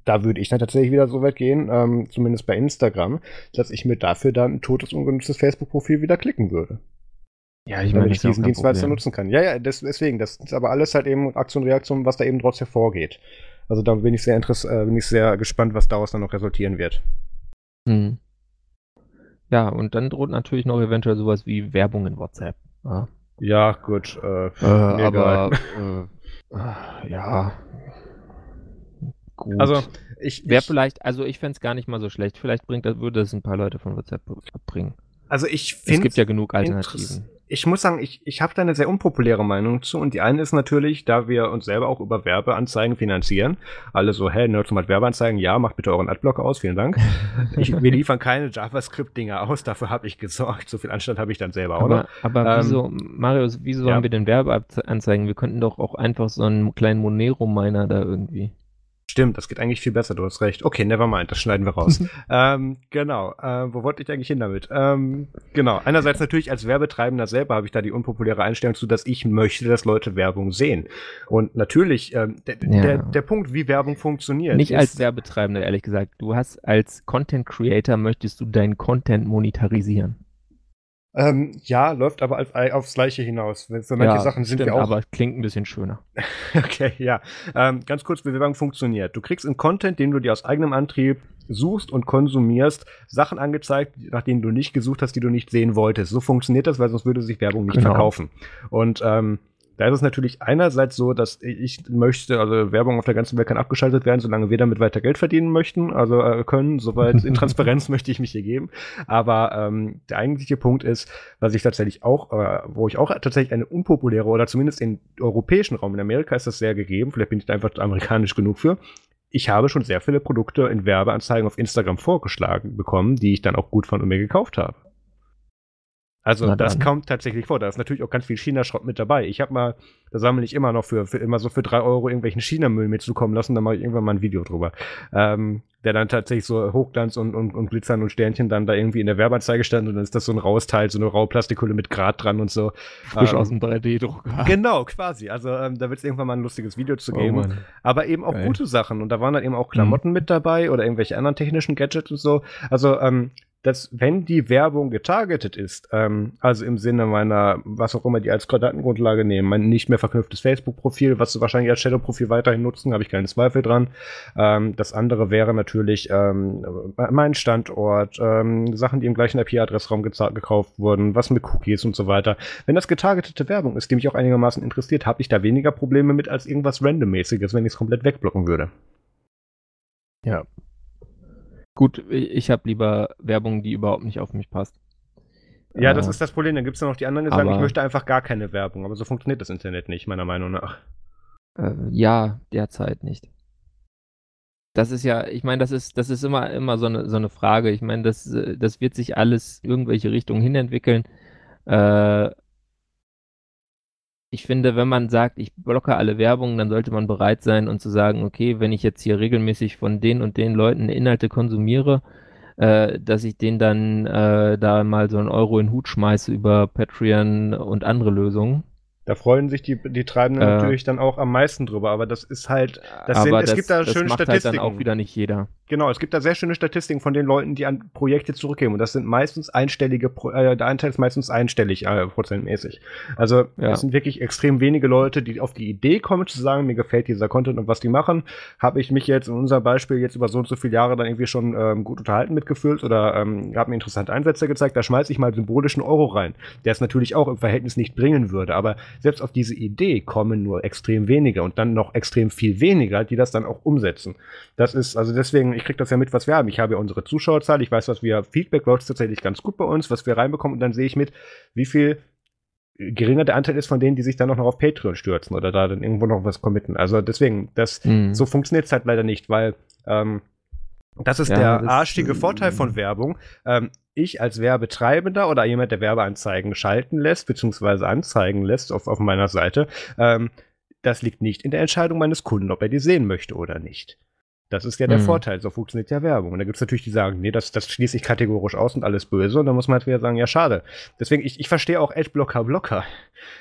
da würde ich dann tatsächlich wieder so weit gehen, ähm, zumindest bei Instagram, dass ich mir dafür dann ein totes, ungenutztes Facebook-Profil wieder klicken würde. Ja, ich meine, ich diesen Dienstleister nutzen kann. Ja, ja, das, deswegen, das ist aber alles halt eben Aktion, Reaktion, was da eben trotzdem hervorgeht. Also da bin ich sehr äh, bin ich sehr gespannt, was daraus dann noch resultieren wird. Hm. Ja, und dann droht natürlich noch eventuell sowas wie Werbung in WhatsApp. Ja, ja gut. Äh, äh, aber äh, ja, Gut. Also ich wäre vielleicht, also ich fände es gar nicht mal so schlecht. Vielleicht bringt das, würde das ein paar Leute von WhatsApp abbringen. Also ich finde es gibt ja genug Alternativen. Ich muss sagen, ich, ich habe da eine sehr unpopuläre Meinung zu. Und die eine ist natürlich, da wir uns selber auch über Werbeanzeigen finanzieren. Alle so, hey, Nerdzoom hat Werbeanzeigen. Ja, macht bitte euren Adblocker aus. Vielen Dank. ich, wir liefern keine JavaScript-Dinger aus. Dafür habe ich gesorgt. So viel Anstand habe ich dann selber auch noch. Aber ähm, wieso, Marius, wieso ja. haben wir denn Werbeanzeigen? Wir könnten doch auch einfach so einen kleinen Monero-Miner da irgendwie Stimmt, das geht eigentlich viel besser, du hast recht. Okay, never mind, das schneiden wir raus. ähm, genau, äh, wo wollte ich eigentlich hin damit? Ähm, genau, einerseits natürlich als Werbetreibender selber habe ich da die unpopuläre Einstellung zu, dass ich möchte, dass Leute Werbung sehen. Und natürlich, ähm, der, ja. der, der Punkt, wie Werbung funktioniert. Nicht als Werbetreibender, ehrlich gesagt. Du hast als Content Creator, möchtest du deinen Content monetarisieren. Ähm, ja, läuft aber auf, aufs Gleiche hinaus. Für manche ja, Sachen sind stimmt, wir auch. Aber klingt ein bisschen schöner. okay, ja. Ähm, ganz kurz, wie Werbung funktioniert. Du kriegst in Content, den du dir aus eigenem Antrieb suchst und konsumierst, Sachen angezeigt, nach denen du nicht gesucht hast, die du nicht sehen wolltest. So funktioniert das, weil sonst würde sich Werbung nicht genau. verkaufen. Und ähm, da ist es natürlich einerseits so, dass ich möchte, also Werbung auf der ganzen Welt kann abgeschaltet werden, solange wir damit weiter Geld verdienen möchten, also äh, können, soweit in Transparenz möchte ich mich hier geben. Aber ähm, der eigentliche Punkt ist, was ich tatsächlich auch, äh, wo ich auch tatsächlich eine unpopuläre oder zumindest im europäischen Raum, in Amerika ist das sehr gegeben, vielleicht bin ich da einfach amerikanisch genug für, ich habe schon sehr viele Produkte in Werbeanzeigen auf Instagram vorgeschlagen bekommen, die ich dann auch gut und mir gekauft habe. Also das kommt tatsächlich vor. Da ist natürlich auch ganz viel China-Schrott mit dabei. Ich habe mal, da sammle ich immer noch für, für immer so für drei Euro irgendwelchen China-Müll mitzukommen lassen, da mache ich irgendwann mal ein Video drüber. Ähm, der dann tatsächlich so Hochglanz und, und, und Glitzern und Sternchen dann da irgendwie in der Werbeanzeige stand und dann ist das so ein Rausteil, so eine raue Plastikhülle mit Grad dran und so. Frisch ähm, aus dem 3D-Drucker. Genau, quasi. Also ähm, da wird es irgendwann mal ein lustiges Video zu oh geben. Oh Aber eben auch Geil. gute Sachen. Und da waren dann eben auch Klamotten mhm. mit dabei oder irgendwelche anderen technischen Gadgets und so. Also ähm, dass wenn die Werbung getargetet ist, ähm, also im Sinne meiner, was auch immer die als Datengrundlage nehmen, mein nicht mehr verknüpftes Facebook-Profil, was sie wahrscheinlich als Shadow-Profil weiterhin nutzen, habe ich keinen Zweifel dran. Ähm, das andere wäre natürlich ähm, mein Standort, ähm, Sachen, die im gleichen IP-Adressraum gekauft wurden, was mit Cookies und so weiter. Wenn das getargetete Werbung ist, die mich auch einigermaßen interessiert, habe ich da weniger Probleme mit als irgendwas Randommäßiges, wenn ich es komplett wegblocken würde. Ja, Gut, ich habe lieber Werbung, die überhaupt nicht auf mich passt. Ja, das äh, ist das Problem. Dann gibt es ja noch die anderen, die sagen, ich möchte einfach gar keine Werbung. Aber so funktioniert das Internet nicht, meiner Meinung nach. Äh, ja, derzeit nicht. Das ist ja, ich meine, das ist, das ist immer, immer so eine, so eine Frage. Ich meine, das, das wird sich alles irgendwelche Richtungen hinentwickeln. Äh, ich finde, wenn man sagt, ich blocke alle Werbung, dann sollte man bereit sein und zu sagen, okay, wenn ich jetzt hier regelmäßig von den und den Leuten Inhalte konsumiere, äh, dass ich den dann äh, da mal so einen Euro in den Hut schmeiße über Patreon und andere Lösungen. Da freuen sich die, die Treibenden äh, natürlich dann auch am meisten drüber, aber das ist halt, das sind, es gibt da das schöne macht Statistiken. Halt dann auch wieder nicht jeder. Genau, es gibt da sehr schöne Statistiken von den Leuten, die an Projekte zurückgeben und das sind meistens einstellige, äh, der Anteil ist meistens einstellig, äh, prozentmäßig. Also ja. es sind wirklich extrem wenige Leute, die auf die Idee kommen zu sagen, mir gefällt dieser Content und was die machen. Habe ich mich jetzt in unserem Beispiel jetzt über so und so viele Jahre dann irgendwie schon ähm, gut unterhalten mitgefühlt oder ähm, habe mir interessante Einsätze gezeigt, da schmeiße ich mal symbolischen Euro rein, der es natürlich auch im Verhältnis nicht bringen würde, aber selbst auf diese Idee kommen nur extrem wenige und dann noch extrem viel weniger, die das dann auch umsetzen. Das ist, also deswegen, ich kriege das ja mit, was wir haben. Ich habe ja unsere Zuschauerzahl, ich weiß, was wir, Feedback läuft tatsächlich ganz gut bei uns, was wir reinbekommen und dann sehe ich mit, wie viel geringer der Anteil ist von denen, die sich dann noch auf Patreon stürzen oder da dann irgendwo noch was committen. Also deswegen, das, mhm. so funktioniert es halt leider nicht, weil ähm, das ist ja, der das, arschige Vorteil von Werbung. Ähm, ich als Werbetreibender oder jemand, der Werbeanzeigen schalten lässt, beziehungsweise anzeigen lässt auf, auf meiner Seite, ähm, das liegt nicht in der Entscheidung meines Kunden, ob er die sehen möchte oder nicht. Das ist ja der mhm. Vorteil, so funktioniert ja Werbung. Und da gibt es natürlich die, die sagen, nee, das, das schließe ich kategorisch aus und alles böse. Und dann muss man halt wieder sagen, ja, schade. Deswegen, ich, ich verstehe auch Adblocker, Blocker.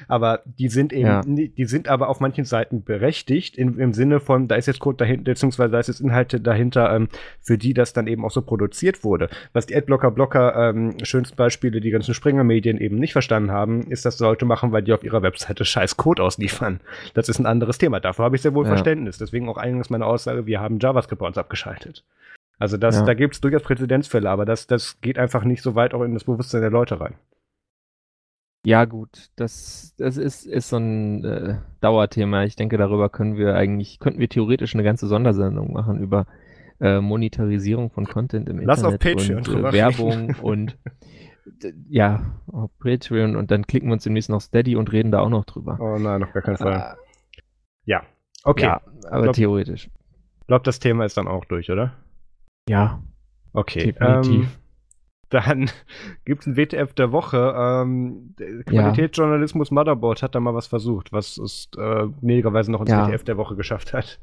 Aber die sind eben, ja. die sind aber auf manchen Seiten berechtigt, in, im Sinne von, da ist jetzt Code dahinter, beziehungsweise da ist jetzt Inhalte dahinter, ähm, für die das dann eben auch so produziert wurde. Was die Adblocker, Blocker, ähm, schönsten Beispiele, die ganzen Springer-Medien eben nicht verstanden haben, ist, dass Leute machen, weil die auf ihrer Webseite scheiß Code ausliefern. Das ist ein anderes Thema. Dafür habe ich sehr wohl ja. Verständnis. Deswegen auch eingangs meine Aussage, wir haben Java JavaScript bei uns abgeschaltet. Also das, ja. da gibt es durchaus Präzedenzfälle, aber das, das geht einfach nicht so weit auch in das Bewusstsein der Leute rein. Ja, gut, das, das ist, ist so ein äh, Dauerthema. Ich denke, darüber können wir eigentlich, könnten wir theoretisch eine ganze Sondersendung machen über äh, Monetarisierung von Content im Lass Internet auf Patreon und äh, Werbung und ja, auf Patreon und dann klicken wir uns demnächst noch Steady und reden da auch noch drüber. Oh nein, auf gar keinen Fall. Äh, ja, okay. Ja, aber glaub, theoretisch. Ich glaube, das Thema ist dann auch durch, oder? Ja. Okay. Definitiv. Ähm, dann gibt es ein WTF der Woche. Ähm, Qualitätsjournalismus Motherboard hat da mal was versucht, was es äh, mega noch ins ja. WTF der Woche geschafft hat.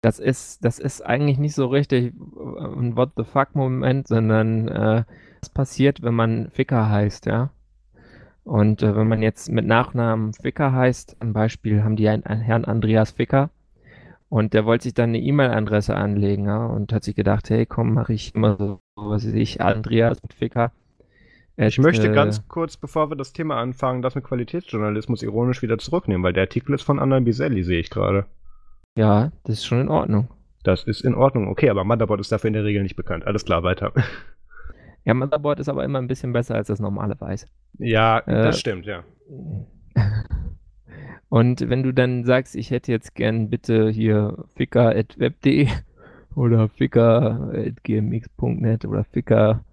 das ist, das ist eigentlich nicht so richtig ein What the fuck-Moment, sondern äh, was passiert, wenn man Ficker heißt, ja. Und äh, wenn man jetzt mit Nachnamen Ficker heißt, zum Beispiel haben die einen, einen Herrn Andreas Ficker und der wollte sich dann eine E-Mail-Adresse anlegen ja, und hat sich gedacht, hey, komm, mache ich immer so, was weiß ich, Andreas mit Ficker. Ich möchte äh, ganz kurz, bevor wir das Thema anfangen, das mit Qualitätsjournalismus ironisch wieder zurücknehmen, weil der Artikel ist von Anna Biselli, sehe ich gerade. Ja, das ist schon in Ordnung. Das ist in Ordnung. Okay, aber Motherboard ist dafür in der Regel nicht bekannt. Alles klar, weiter. Ja, Motherboard ist aber immer ein bisschen besser als das normale Weiß. Ja, äh, das stimmt, ja. Und wenn du dann sagst, ich hätte jetzt gern bitte hier ficker.web.de oder ficker.gmx.net oder ficker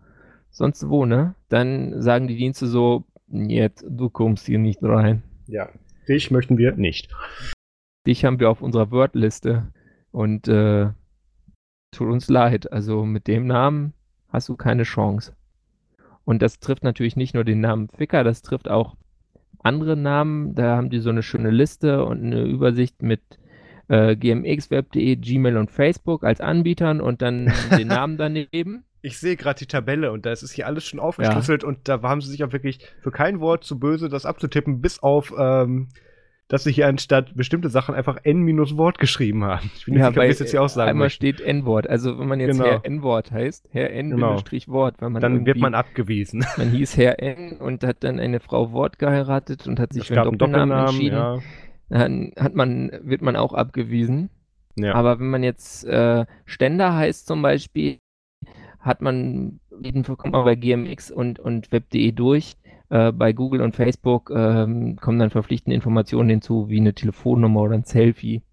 sonst wo, ne? Dann sagen die Dienste so, jetzt, du kommst hier nicht rein. Ja, dich möchten wir nicht. Dich haben wir auf unserer Wordliste und äh, tut uns leid. Also mit dem Namen hast du keine Chance. Und das trifft natürlich nicht nur den Namen Ficker, das trifft auch andere Namen. Da haben die so eine schöne Liste und eine Übersicht mit äh, gmxweb.de, Gmail und Facebook als Anbietern und dann den Namen daneben. Ich sehe gerade die Tabelle und da ist hier alles schon aufgeschlüsselt ja. und da haben sie sich auch wirklich für kein Wort zu böse, das abzutippen, bis auf ähm, dass sie hier anstatt bestimmte Sachen einfach N-Wort geschrieben haben. Ich bin ja, nicht sicher, ob jetzt hier auch sagen Einmal möchte. steht N-Wort. Also wenn man jetzt genau. Herr N-Wort heißt, Herr N-Wort, genau. wenn man dann wird man abgewiesen. Man hieß Herr N und hat dann eine Frau Wort geheiratet und hat sich für einen Doppelnamen, Doppelnamen entschieden. Ja. Dann hat man, wird man auch abgewiesen. Ja. Aber wenn man jetzt äh, Ständer heißt zum Beispiel, hat man, kommt man bei GMX und, und Web.de durch äh, bei Google und Facebook ähm, kommen dann verpflichtende Informationen hinzu, wie eine Telefonnummer oder ein Selfie.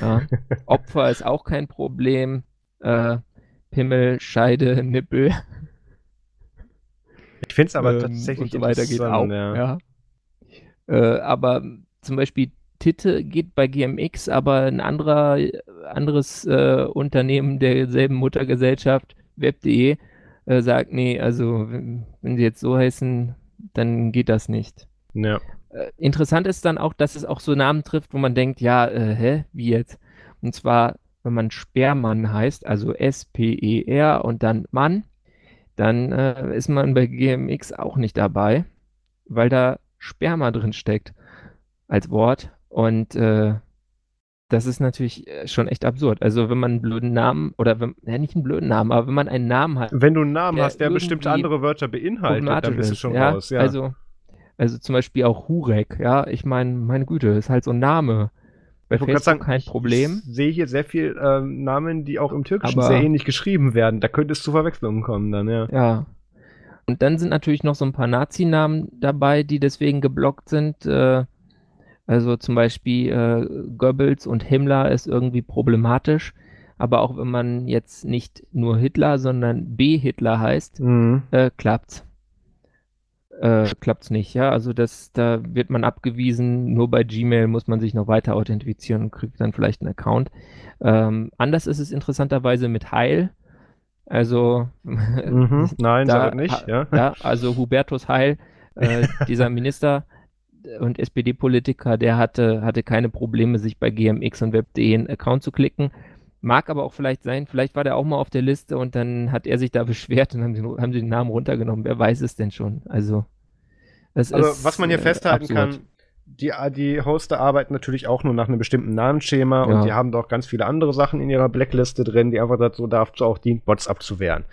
Ja. Opfer ist auch kein Problem. Äh, Pimmel, Scheide, Nippel. Ich finde es aber ähm, tatsächlich und so weiter geht auch. Ja. Äh, aber zum Beispiel Titte geht bei GMX, aber ein anderer, anderes äh, Unternehmen derselben Muttergesellschaft, web.de, äh, sagt, nee, also wenn, sie jetzt so heißen, dann geht das nicht. Ja. Äh, interessant ist dann auch, dass es auch so Namen trifft, wo man denkt, ja, äh, hä, wie jetzt? Und zwar, wenn man Sperrmann heißt, also S-P-E-R und dann Mann, dann äh, ist man bei GMX auch nicht dabei, weil da Sperma drin steckt als Wort. Und äh, das ist natürlich äh, schon echt absurd. Also wenn man einen blöden Namen, oder wenn, ja nicht einen blöden Namen, aber wenn man einen Namen hat. Wenn du einen Namen der hast, der bestimmte andere Wörter beinhaltet, dann bist du schon ja? raus. Ja. Also, also zum Beispiel auch Hurek, ja, ich meine, meine Güte, ist halt so ein Name. Bei ich Facebook sagen, kein Problem. Ich sehe hier sehr viele ähm, Namen, die auch im Türkischen aber, sehr ähnlich geschrieben werden. Da könnte es zu Verwechslungen kommen dann, ja. Ja. Und dann sind natürlich noch so ein paar Nazi-Namen dabei, die deswegen geblockt sind. Äh, also zum Beispiel äh, Goebbels und Himmler ist irgendwie problematisch. Aber auch wenn man jetzt nicht nur Hitler, sondern B-Hitler heißt, mhm. äh, klappt's. Äh, klappt's nicht, ja. Also das, da wird man abgewiesen. Nur bei Gmail muss man sich noch weiter authentifizieren und kriegt dann vielleicht einen Account. Ähm, anders ist es interessanterweise mit Heil. Also mhm. nein, da, sag nicht, ja. ja. Also Hubertus Heil, äh, dieser Minister, und SPD-Politiker, der hatte, hatte keine Probleme, sich bei GMX und Web.de einen Account zu klicken. Mag aber auch vielleicht sein, vielleicht war der auch mal auf der Liste und dann hat er sich da beschwert und haben sie, haben den Namen runtergenommen. Wer weiß es denn schon? Also, das also ist, was man hier äh, festhalten absurd. kann, die, die Hoster arbeiten natürlich auch nur nach einem bestimmten Namensschema ja. und die haben doch ganz viele andere Sachen in ihrer Blackliste drin, die einfach dazu dazu auch dient, Bots abzuwehren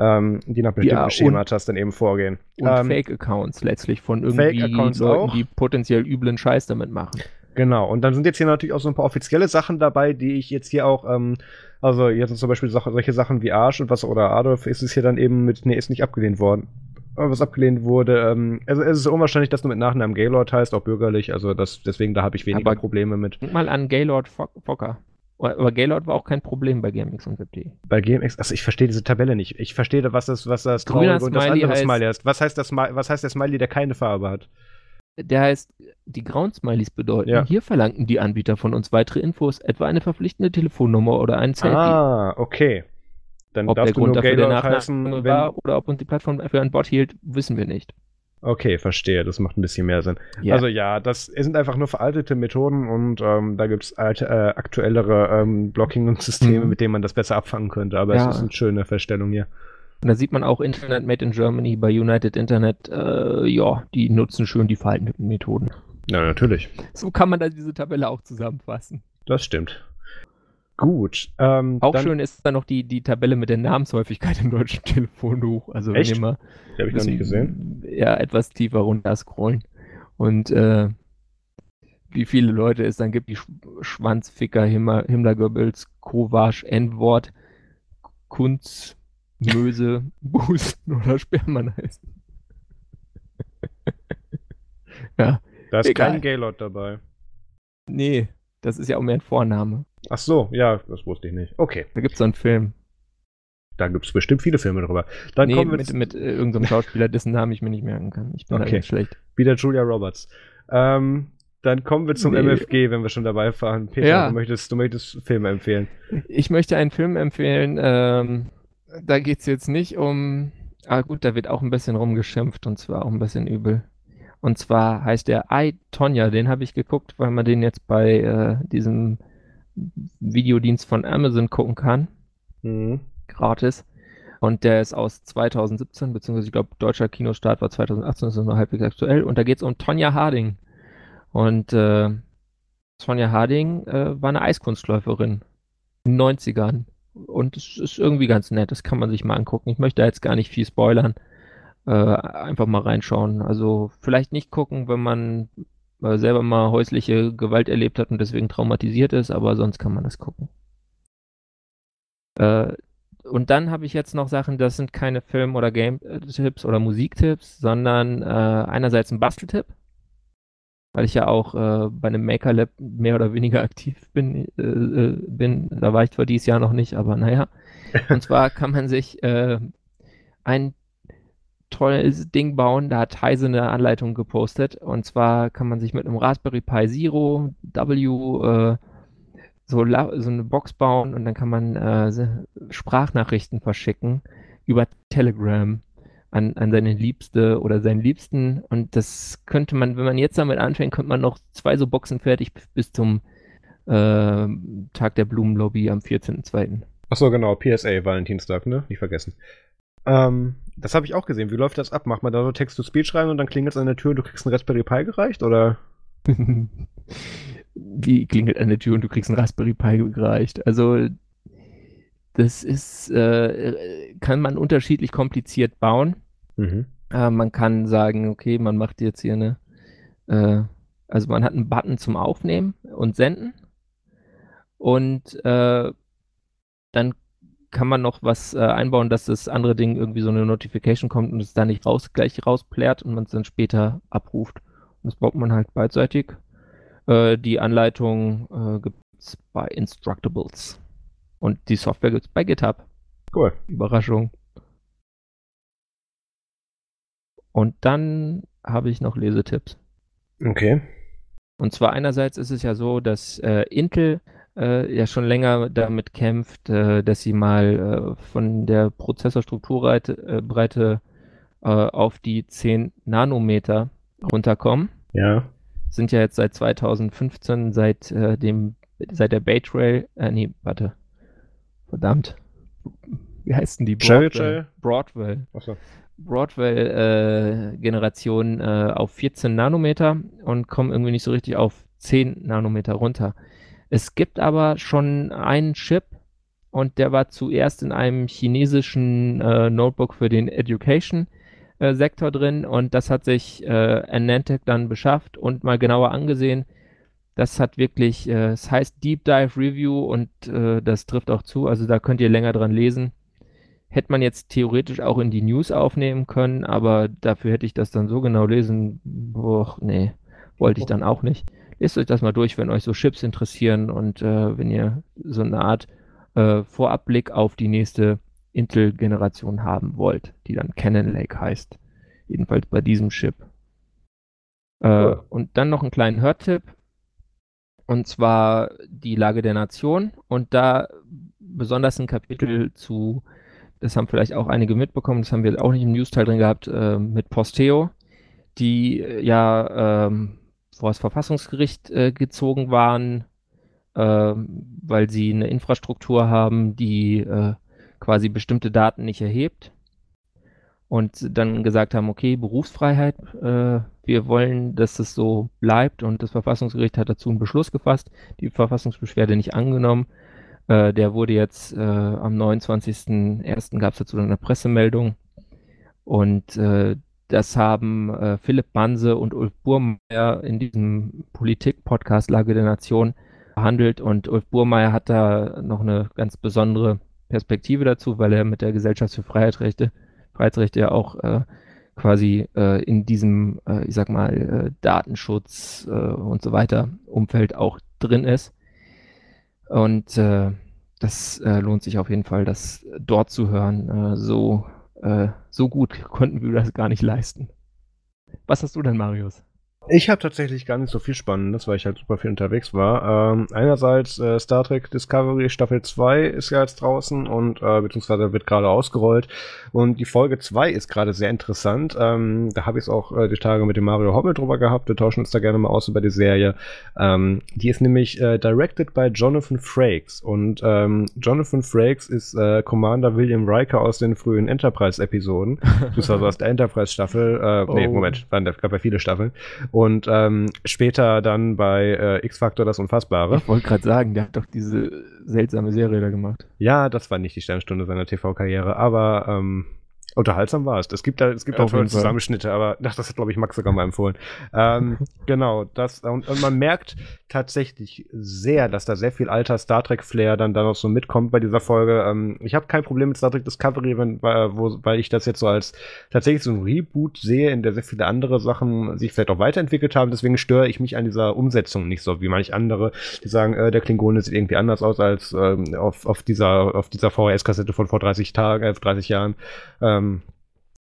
ähm, die nach bestimmten ja, Schematas dann eben vorgehen. Und ähm, Fake-Accounts letztlich von irgendwie Leuten, auch. die potenziell üblen Scheiß damit machen. Genau, und dann sind jetzt hier natürlich auch so ein paar offizielle Sachen dabei, die ich jetzt hier auch, ähm, also jetzt zum Beispiel solche Sachen wie Arsch und was oder Adolf ist es hier dann eben mit, nee, ist nicht abgelehnt worden. Was abgelehnt wurde, ähm, also es ist unwahrscheinlich, dass du mit Nachnamen Gaylord heißt, auch bürgerlich, also das, deswegen da habe ich weniger Aber Probleme mit. Mal an Gaylord Fokker. Aber Gaylord war auch kein Problem bei GMX und WebD. Bei GMX, also ich verstehe diese Tabelle nicht. Ich verstehe, was das, was das Traurige und das andere heißt, Smiley ist. Was heißt, das, was heißt der Smiley, der keine Farbe hat? Der heißt, die Grauen Smileys bedeuten, ja. hier verlangten die Anbieter von uns weitere Infos, etwa eine verpflichtende Telefonnummer oder ein Selfie. Ah, okay. Dann ob der Grund dafür der Nachname heißen, war oder ob uns die Plattform für ein Bot hielt, wissen wir nicht. Okay, verstehe. Das macht ein bisschen mehr Sinn. Ja. Also ja, das sind einfach nur veraltete Methoden und ähm, da gibt es äh, aktuellere ähm, Blocking und Systeme, Mhm. mit denen man das besser abfangen könnte. Aber Ja. es ist eine schöne Feststellung hier. Und da sieht man auch Internet Made in Germany bei United Internet, äh, ja, die nutzen schön die veralteten Methoden. Ja, natürlich. So kann man dann diese Tabelle auch zusammenfassen. Das stimmt. Gut. Ähm, Auch dann, schön ist dann noch die, die Tabelle mit der Namenshäufigkeit im deutschen Telefonbuch. Also Echt? wenn ihr mal Die ich noch nicht gesehen. ja, etwas tiefer runter scrollen und äh, wie viele Leute es dann gibt, die Sch Schwanzficker, Himmler, Himmler-Goebbels, Kovac, N-Wort, Kunz, Möse, Busten oder Sperrmann heißen. ja, Da ist egal. kein Gaylord dabei. nee, das ist ja auch mehr ein Vorname. Ach so, ja, das wusste ich nicht. Okay, Da gibt es so einen Film. da gibt es bestimmt viele Filme drüber. Dann nee, kommen wir mit, mit äh, irgendeinem Schauspieler, dessen Namen ich mir nicht merken kann. Ich bin da Okay. schlecht. wieder Julia Roberts. Ähm, dann kommen wir zum Nee. MFG, wenn wir schon dabei fahren. Peter, Ja. du, möchtest, du möchtest Filme empfehlen. Ich möchte einen Film empfehlen. Ähm, da geht es jetzt nicht um. Ah, gut, da wird auch ein bisschen rumgeschimpft und zwar auch ein bisschen übel. Und zwar heißt der I, Tonya. Den habe ich geguckt, weil man den jetzt bei äh, diesem Videodienst von Amazon gucken kann. Mhm. Gratis. Und der ist aus 2017, beziehungsweise ich glaube, deutscher Kinostart war 2018, das ist noch halbwegs aktuell. Und da geht es um Tonja Harding. Und äh, Tonja Harding äh, war eine Eiskunstläuferin in den 90ern. Und es ist irgendwie ganz nett, das kann man sich mal angucken. Ich möchte da jetzt gar nicht viel spoilern. Äh, einfach mal reinschauen. Also vielleicht nicht gucken, wenn man äh, selber mal häusliche Gewalt erlebt hat und deswegen traumatisiert ist, aber sonst kann man das gucken. Äh, und dann habe ich jetzt noch Sachen, das sind keine Film- oder Game-Tipps oder Musiktipps, sondern äh, einerseits ein Basteltipp, weil ich ja auch äh, bei einem Maker Lab mehr oder weniger aktiv bin, äh, äh, bin. Da war ich zwar dieses Jahr noch nicht, aber naja. Und zwar kann man sich äh, ein tolles Ding bauen. Da hat Heise eine Anleitung gepostet. Und zwar kann man sich mit einem Raspberry Pi Zero W äh, so, so eine Box bauen und dann kann man äh, Sprachnachrichten verschicken über Telegram an, an seine Liebste oder seinen Liebsten. Und das könnte man, wenn man jetzt damit anfängt, könnte man noch zwei so Boxen fertig bis zum äh, Tag der Blumenlobby am 14.02. Ach so, genau, PSA, Valentinstag, ne? Nicht vergessen. Ähm, das habe ich auch gesehen. Wie läuft das ab? Macht man da so Text-to-Speech rein und dann klingelt es an der Tür und du kriegst einen Raspberry Pi gereicht? Oder? Wie klingelt an der Tür und du kriegst einen Raspberry Pi gereicht. Also, das ist, äh, kann man unterschiedlich kompliziert bauen. Mhm. Äh, man kann sagen, okay, man macht jetzt hier eine, äh, also man hat einen Button zum Aufnehmen und Senden. Und äh, dann kann man noch was äh, einbauen, dass das andere Ding irgendwie so eine Notification kommt und es dann nicht raus, gleich rausplärt und man es dann später abruft. Und das baut man halt beidseitig. Äh, die Anleitung äh, gibt es bei Instructables. Und die Software gibt es bei GitHub. Cool. Überraschung. Und dann habe ich noch Lesetipps. Okay. Und zwar einerseits ist es ja so, dass äh, Intel äh, ja schon länger damit kämpft, äh, dass sie mal äh, von der Prozessorstrukturbreite äh, äh, auf die 10 Nanometer runterkommen. Ja. Sind ja jetzt seit 2015, seit äh, dem, seit der Bay Trail, äh, nee, warte. Verdammt. Wie heißt denn die? Broadwell. Broadwell. Achso. Broadwell-Generation auf 14 Nanometer und kommen irgendwie nicht so richtig auf 10 Nanometer runter. Es gibt aber schon einen Chip und der war zuerst in einem chinesischen äh, Notebook für den Education-Sektor drin und das hat sich äh, Anantec dann beschafft und mal genauer angesehen. Das hat wirklich, äh, es heißt Deep Dive Review und äh, das trifft auch zu, also da könnt ihr länger dran lesen. Hätte man jetzt theoretisch auch in die News aufnehmen können, aber dafür hätte ich das dann so genau lesen. Boah, nee, wollte ich dann auch nicht. Lest euch das mal durch, wenn euch so Chips interessieren und äh, wenn ihr so eine Art äh, Vorabblick auf die nächste Intel-Generation haben wollt, die dann Cannon Lake heißt. Jedenfalls bei diesem Chip. Äh, Cool. Und dann noch einen kleinen Hörtipp. Und zwar die Lage der Nation. Und da besonders ein Kapitel zu, das haben vielleicht auch einige mitbekommen, das haben wir auch nicht im News-Teil drin gehabt, äh, mit Posteo. die äh, ja ähm, vor das Verfassungsgericht äh, gezogen waren, äh, weil sie eine Infrastruktur haben, die äh, quasi bestimmte Daten nicht erhebt. Und dann gesagt haben, okay, Berufsfreiheit, äh, wir wollen, dass es so bleibt. Und das Verfassungsgericht hat dazu einen Beschluss gefasst, die Verfassungsbeschwerde nicht angenommen. Äh, der wurde jetzt äh, am 29.01. gab es dazu eine Pressemeldung. Und das haben äh, Philipp Banse und Ulf Burmeier in diesem Politik-Podcast Lage der Nation behandelt. Und Ulf Burmeier hat da noch eine ganz besondere Perspektive dazu, weil er mit der Gesellschaft für Freiheitsrechte, Freiheitsrechte ja auch äh, quasi äh, in diesem, äh, ich sag mal, äh, Datenschutz äh, und so weiter Umfeld auch drin ist. Und äh, das lohnt sich auf jeden Fall, das dort zu hören. So, so gut konnten wir das gar nicht leisten. Was hast du denn, Marius? Ich habe tatsächlich gar nicht so viel Spannendes, weil ich halt super viel unterwegs war. Ähm, einerseits äh, Star Trek Discovery Staffel 2 ist ja jetzt draußen und äh, beziehungsweise wird gerade ausgerollt. Und die Folge 2 ist gerade sehr interessant. Ähm, da habe ich es auch äh, die Tage mit dem Mario Hobbit drüber gehabt. Wir tauschen uns da gerne mal aus über die Serie. Ähm, die ist nämlich äh, directed by Jonathan Frakes. Und ähm, Jonathan Frakes ist äh, Commander William Riker aus den frühen Enterprise-Episoden. beziehungsweise aus der Enterprise-Staffel. Äh, oh. Nee, Moment, waren, da gab ja viele Staffeln und ähm, später dann bei äh, X-Factor das Unfassbare. Ich wollte gerade sagen, der hat doch diese seltsame Serie da gemacht. Ja, das war nicht die Sternstunde seiner TV-Karriere, aber ähm, Unterhaltsam war es. Es gibt da, es gibt auch Zusammenschnitte, aber ach, das hat, glaube ich, Max sogar mal empfohlen. ähm, genau, das, und, und, man merkt tatsächlich sehr, dass da sehr viel alter Star Trek-Flair dann da noch so mitkommt bei dieser Folge. Ähm, ich habe kein Problem mit Star Trek Discovery, wenn, wo, weil ich das jetzt so als tatsächlich so ein Reboot sehe, in der sehr viele andere Sachen sich vielleicht auch weiterentwickelt haben. Deswegen störe ich mich an dieser Umsetzung nicht so, wie manche andere, die sagen, äh, der Klingone sieht irgendwie anders aus als ähm, auf, auf dieser, auf dieser VHS-Kassette von vor 30 Tagen, äh, 30 Jahren. Ähm,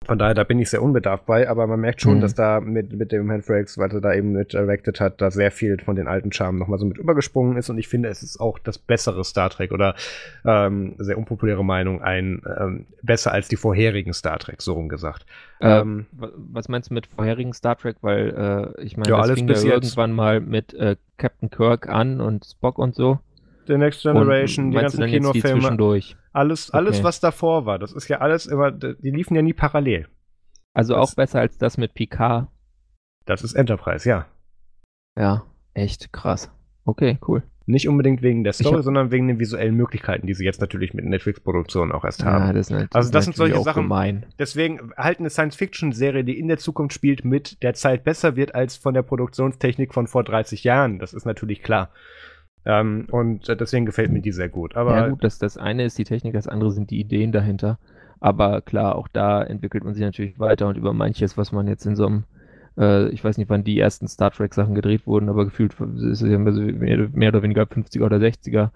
von daher, da bin ich sehr unbedarft bei, aber man merkt schon, mhm. dass da mit, mit dem Handfrakes, was er da eben mit directed hat, da sehr viel von den alten Charmen nochmal so mit übergesprungen ist und ich finde, es ist auch das bessere Star Trek oder ähm, sehr unpopuläre Meinung, ein ähm, besser als die vorherigen Star Trek, so rum gesagt. Äh, ähm, was meinst du mit vorherigen Star Trek? Weil äh, ich meine, ja, das fing ja irgendwann mal mit äh, Captain Kirk an und Spock und so. The Next Generation, und die ganzen Kinofilme. Alles, alles, okay. was davor war, das ist ja alles immer, die liefen ja nie parallel. Also das, auch besser als das mit Picard. Das ist Enterprise, ja. Ja, echt krass. Okay, cool. Nicht unbedingt wegen der Story, hab, sondern wegen den visuellen Möglichkeiten, die sie jetzt natürlich mit Netflix-Produktionen auch erst haben. Ja, das ist, also das sind solche Sachen. Gemein. Deswegen halt eine Science-Fiction-Serie, die in der Zukunft spielt, mit der Zeit besser wird als von der Produktionstechnik von vor 30 Jahren. Das ist natürlich klar. Ähm, und deswegen gefällt mir die sehr gut. Aber ja gut, das, das eine ist die Technik, das andere sind die Ideen dahinter. Aber klar, auch da entwickelt man sich natürlich weiter und über manches, was man jetzt in so einem, äh, ich weiß nicht, wann die ersten Star Trek Sachen gedreht wurden, aber gefühlt ist es ja mehr, mehr oder weniger 50er oder 60er.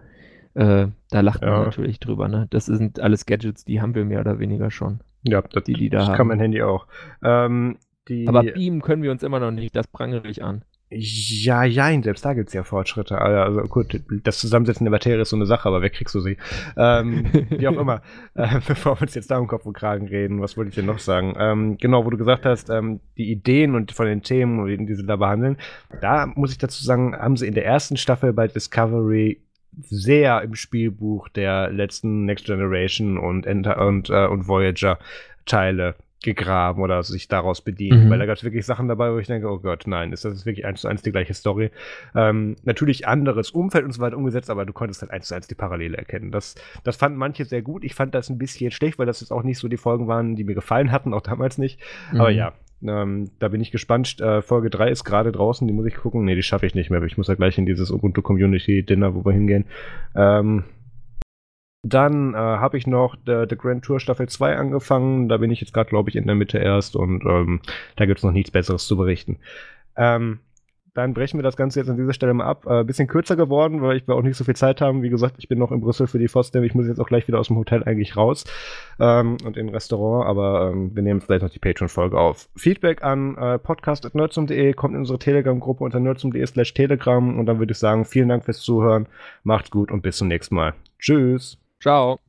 Äh, da lacht ja. man natürlich drüber, ne? Das sind alles Gadgets, die haben wir mehr oder weniger schon. Ja, das, die, die da das haben. kann mein Handy auch. Ähm, die, aber beamen können wir uns immer noch nicht, das prangere ich an. Ja, ja, selbst da gibt's ja Fortschritte. Also gut, das Zusammensetzen der Materie ist so eine Sache, aber wer kriegst du sie? Ähm, wie auch immer. Äh, bevor wir uns jetzt da um Kopf und Kragen reden, was wollte ich denn noch sagen? Ähm, genau, wo du gesagt hast, ähm, die Ideen und von den Themen, die sie da behandeln, da muss ich dazu sagen, haben sie in der ersten Staffel bei Discovery sehr im Spielbuch der letzten Next Generation und, Enter und, äh, und Voyager Teile gegraben oder sich daraus bedient, mhm. weil da gab es wirklich Sachen dabei, wo ich denke, oh Gott, nein, ist das wirklich eins zu eins die gleiche Story. Ähm, natürlich anderes Umfeld und so weiter umgesetzt, aber du konntest halt eins zu eins die Parallele erkennen. Das, das fanden manche sehr gut. Ich fand das ein bisschen schlecht, weil das jetzt auch nicht so die Folgen waren, die mir gefallen hatten, auch damals nicht. Mhm. Aber ja, ähm, da bin ich gespannt. Äh, Folge 3 ist gerade draußen, die muss ich gucken. Nee, die schaffe ich nicht mehr. Ich muss ja gleich in dieses Ubuntu Community Dinner, wo wir hingehen. Ähm, dann äh, habe ich noch The, The Grand Tour Staffel 2 angefangen. Da bin ich jetzt gerade, glaube ich, in der Mitte erst und ähm, da gibt es noch nichts Besseres zu berichten. Ähm, dann brechen wir das Ganze jetzt an dieser Stelle mal ab. Äh, bisschen kürzer geworden, weil ich auch nicht so viel Zeit haben. Wie gesagt, ich bin noch in Brüssel für die FOSDEM. Ich muss jetzt auch gleich wieder aus dem Hotel eigentlich raus ähm, und in ein Restaurant, aber ähm, wir nehmen vielleicht noch die Patreon-Folge auf. Feedback an äh, podcast.nerdsum.de, kommt in unsere Telegram-Gruppe unter nerdsum.de slash telegram und dann würde ich sagen, vielen Dank fürs Zuhören, macht's gut und bis zum nächsten Mal. Tschüss. Ciao.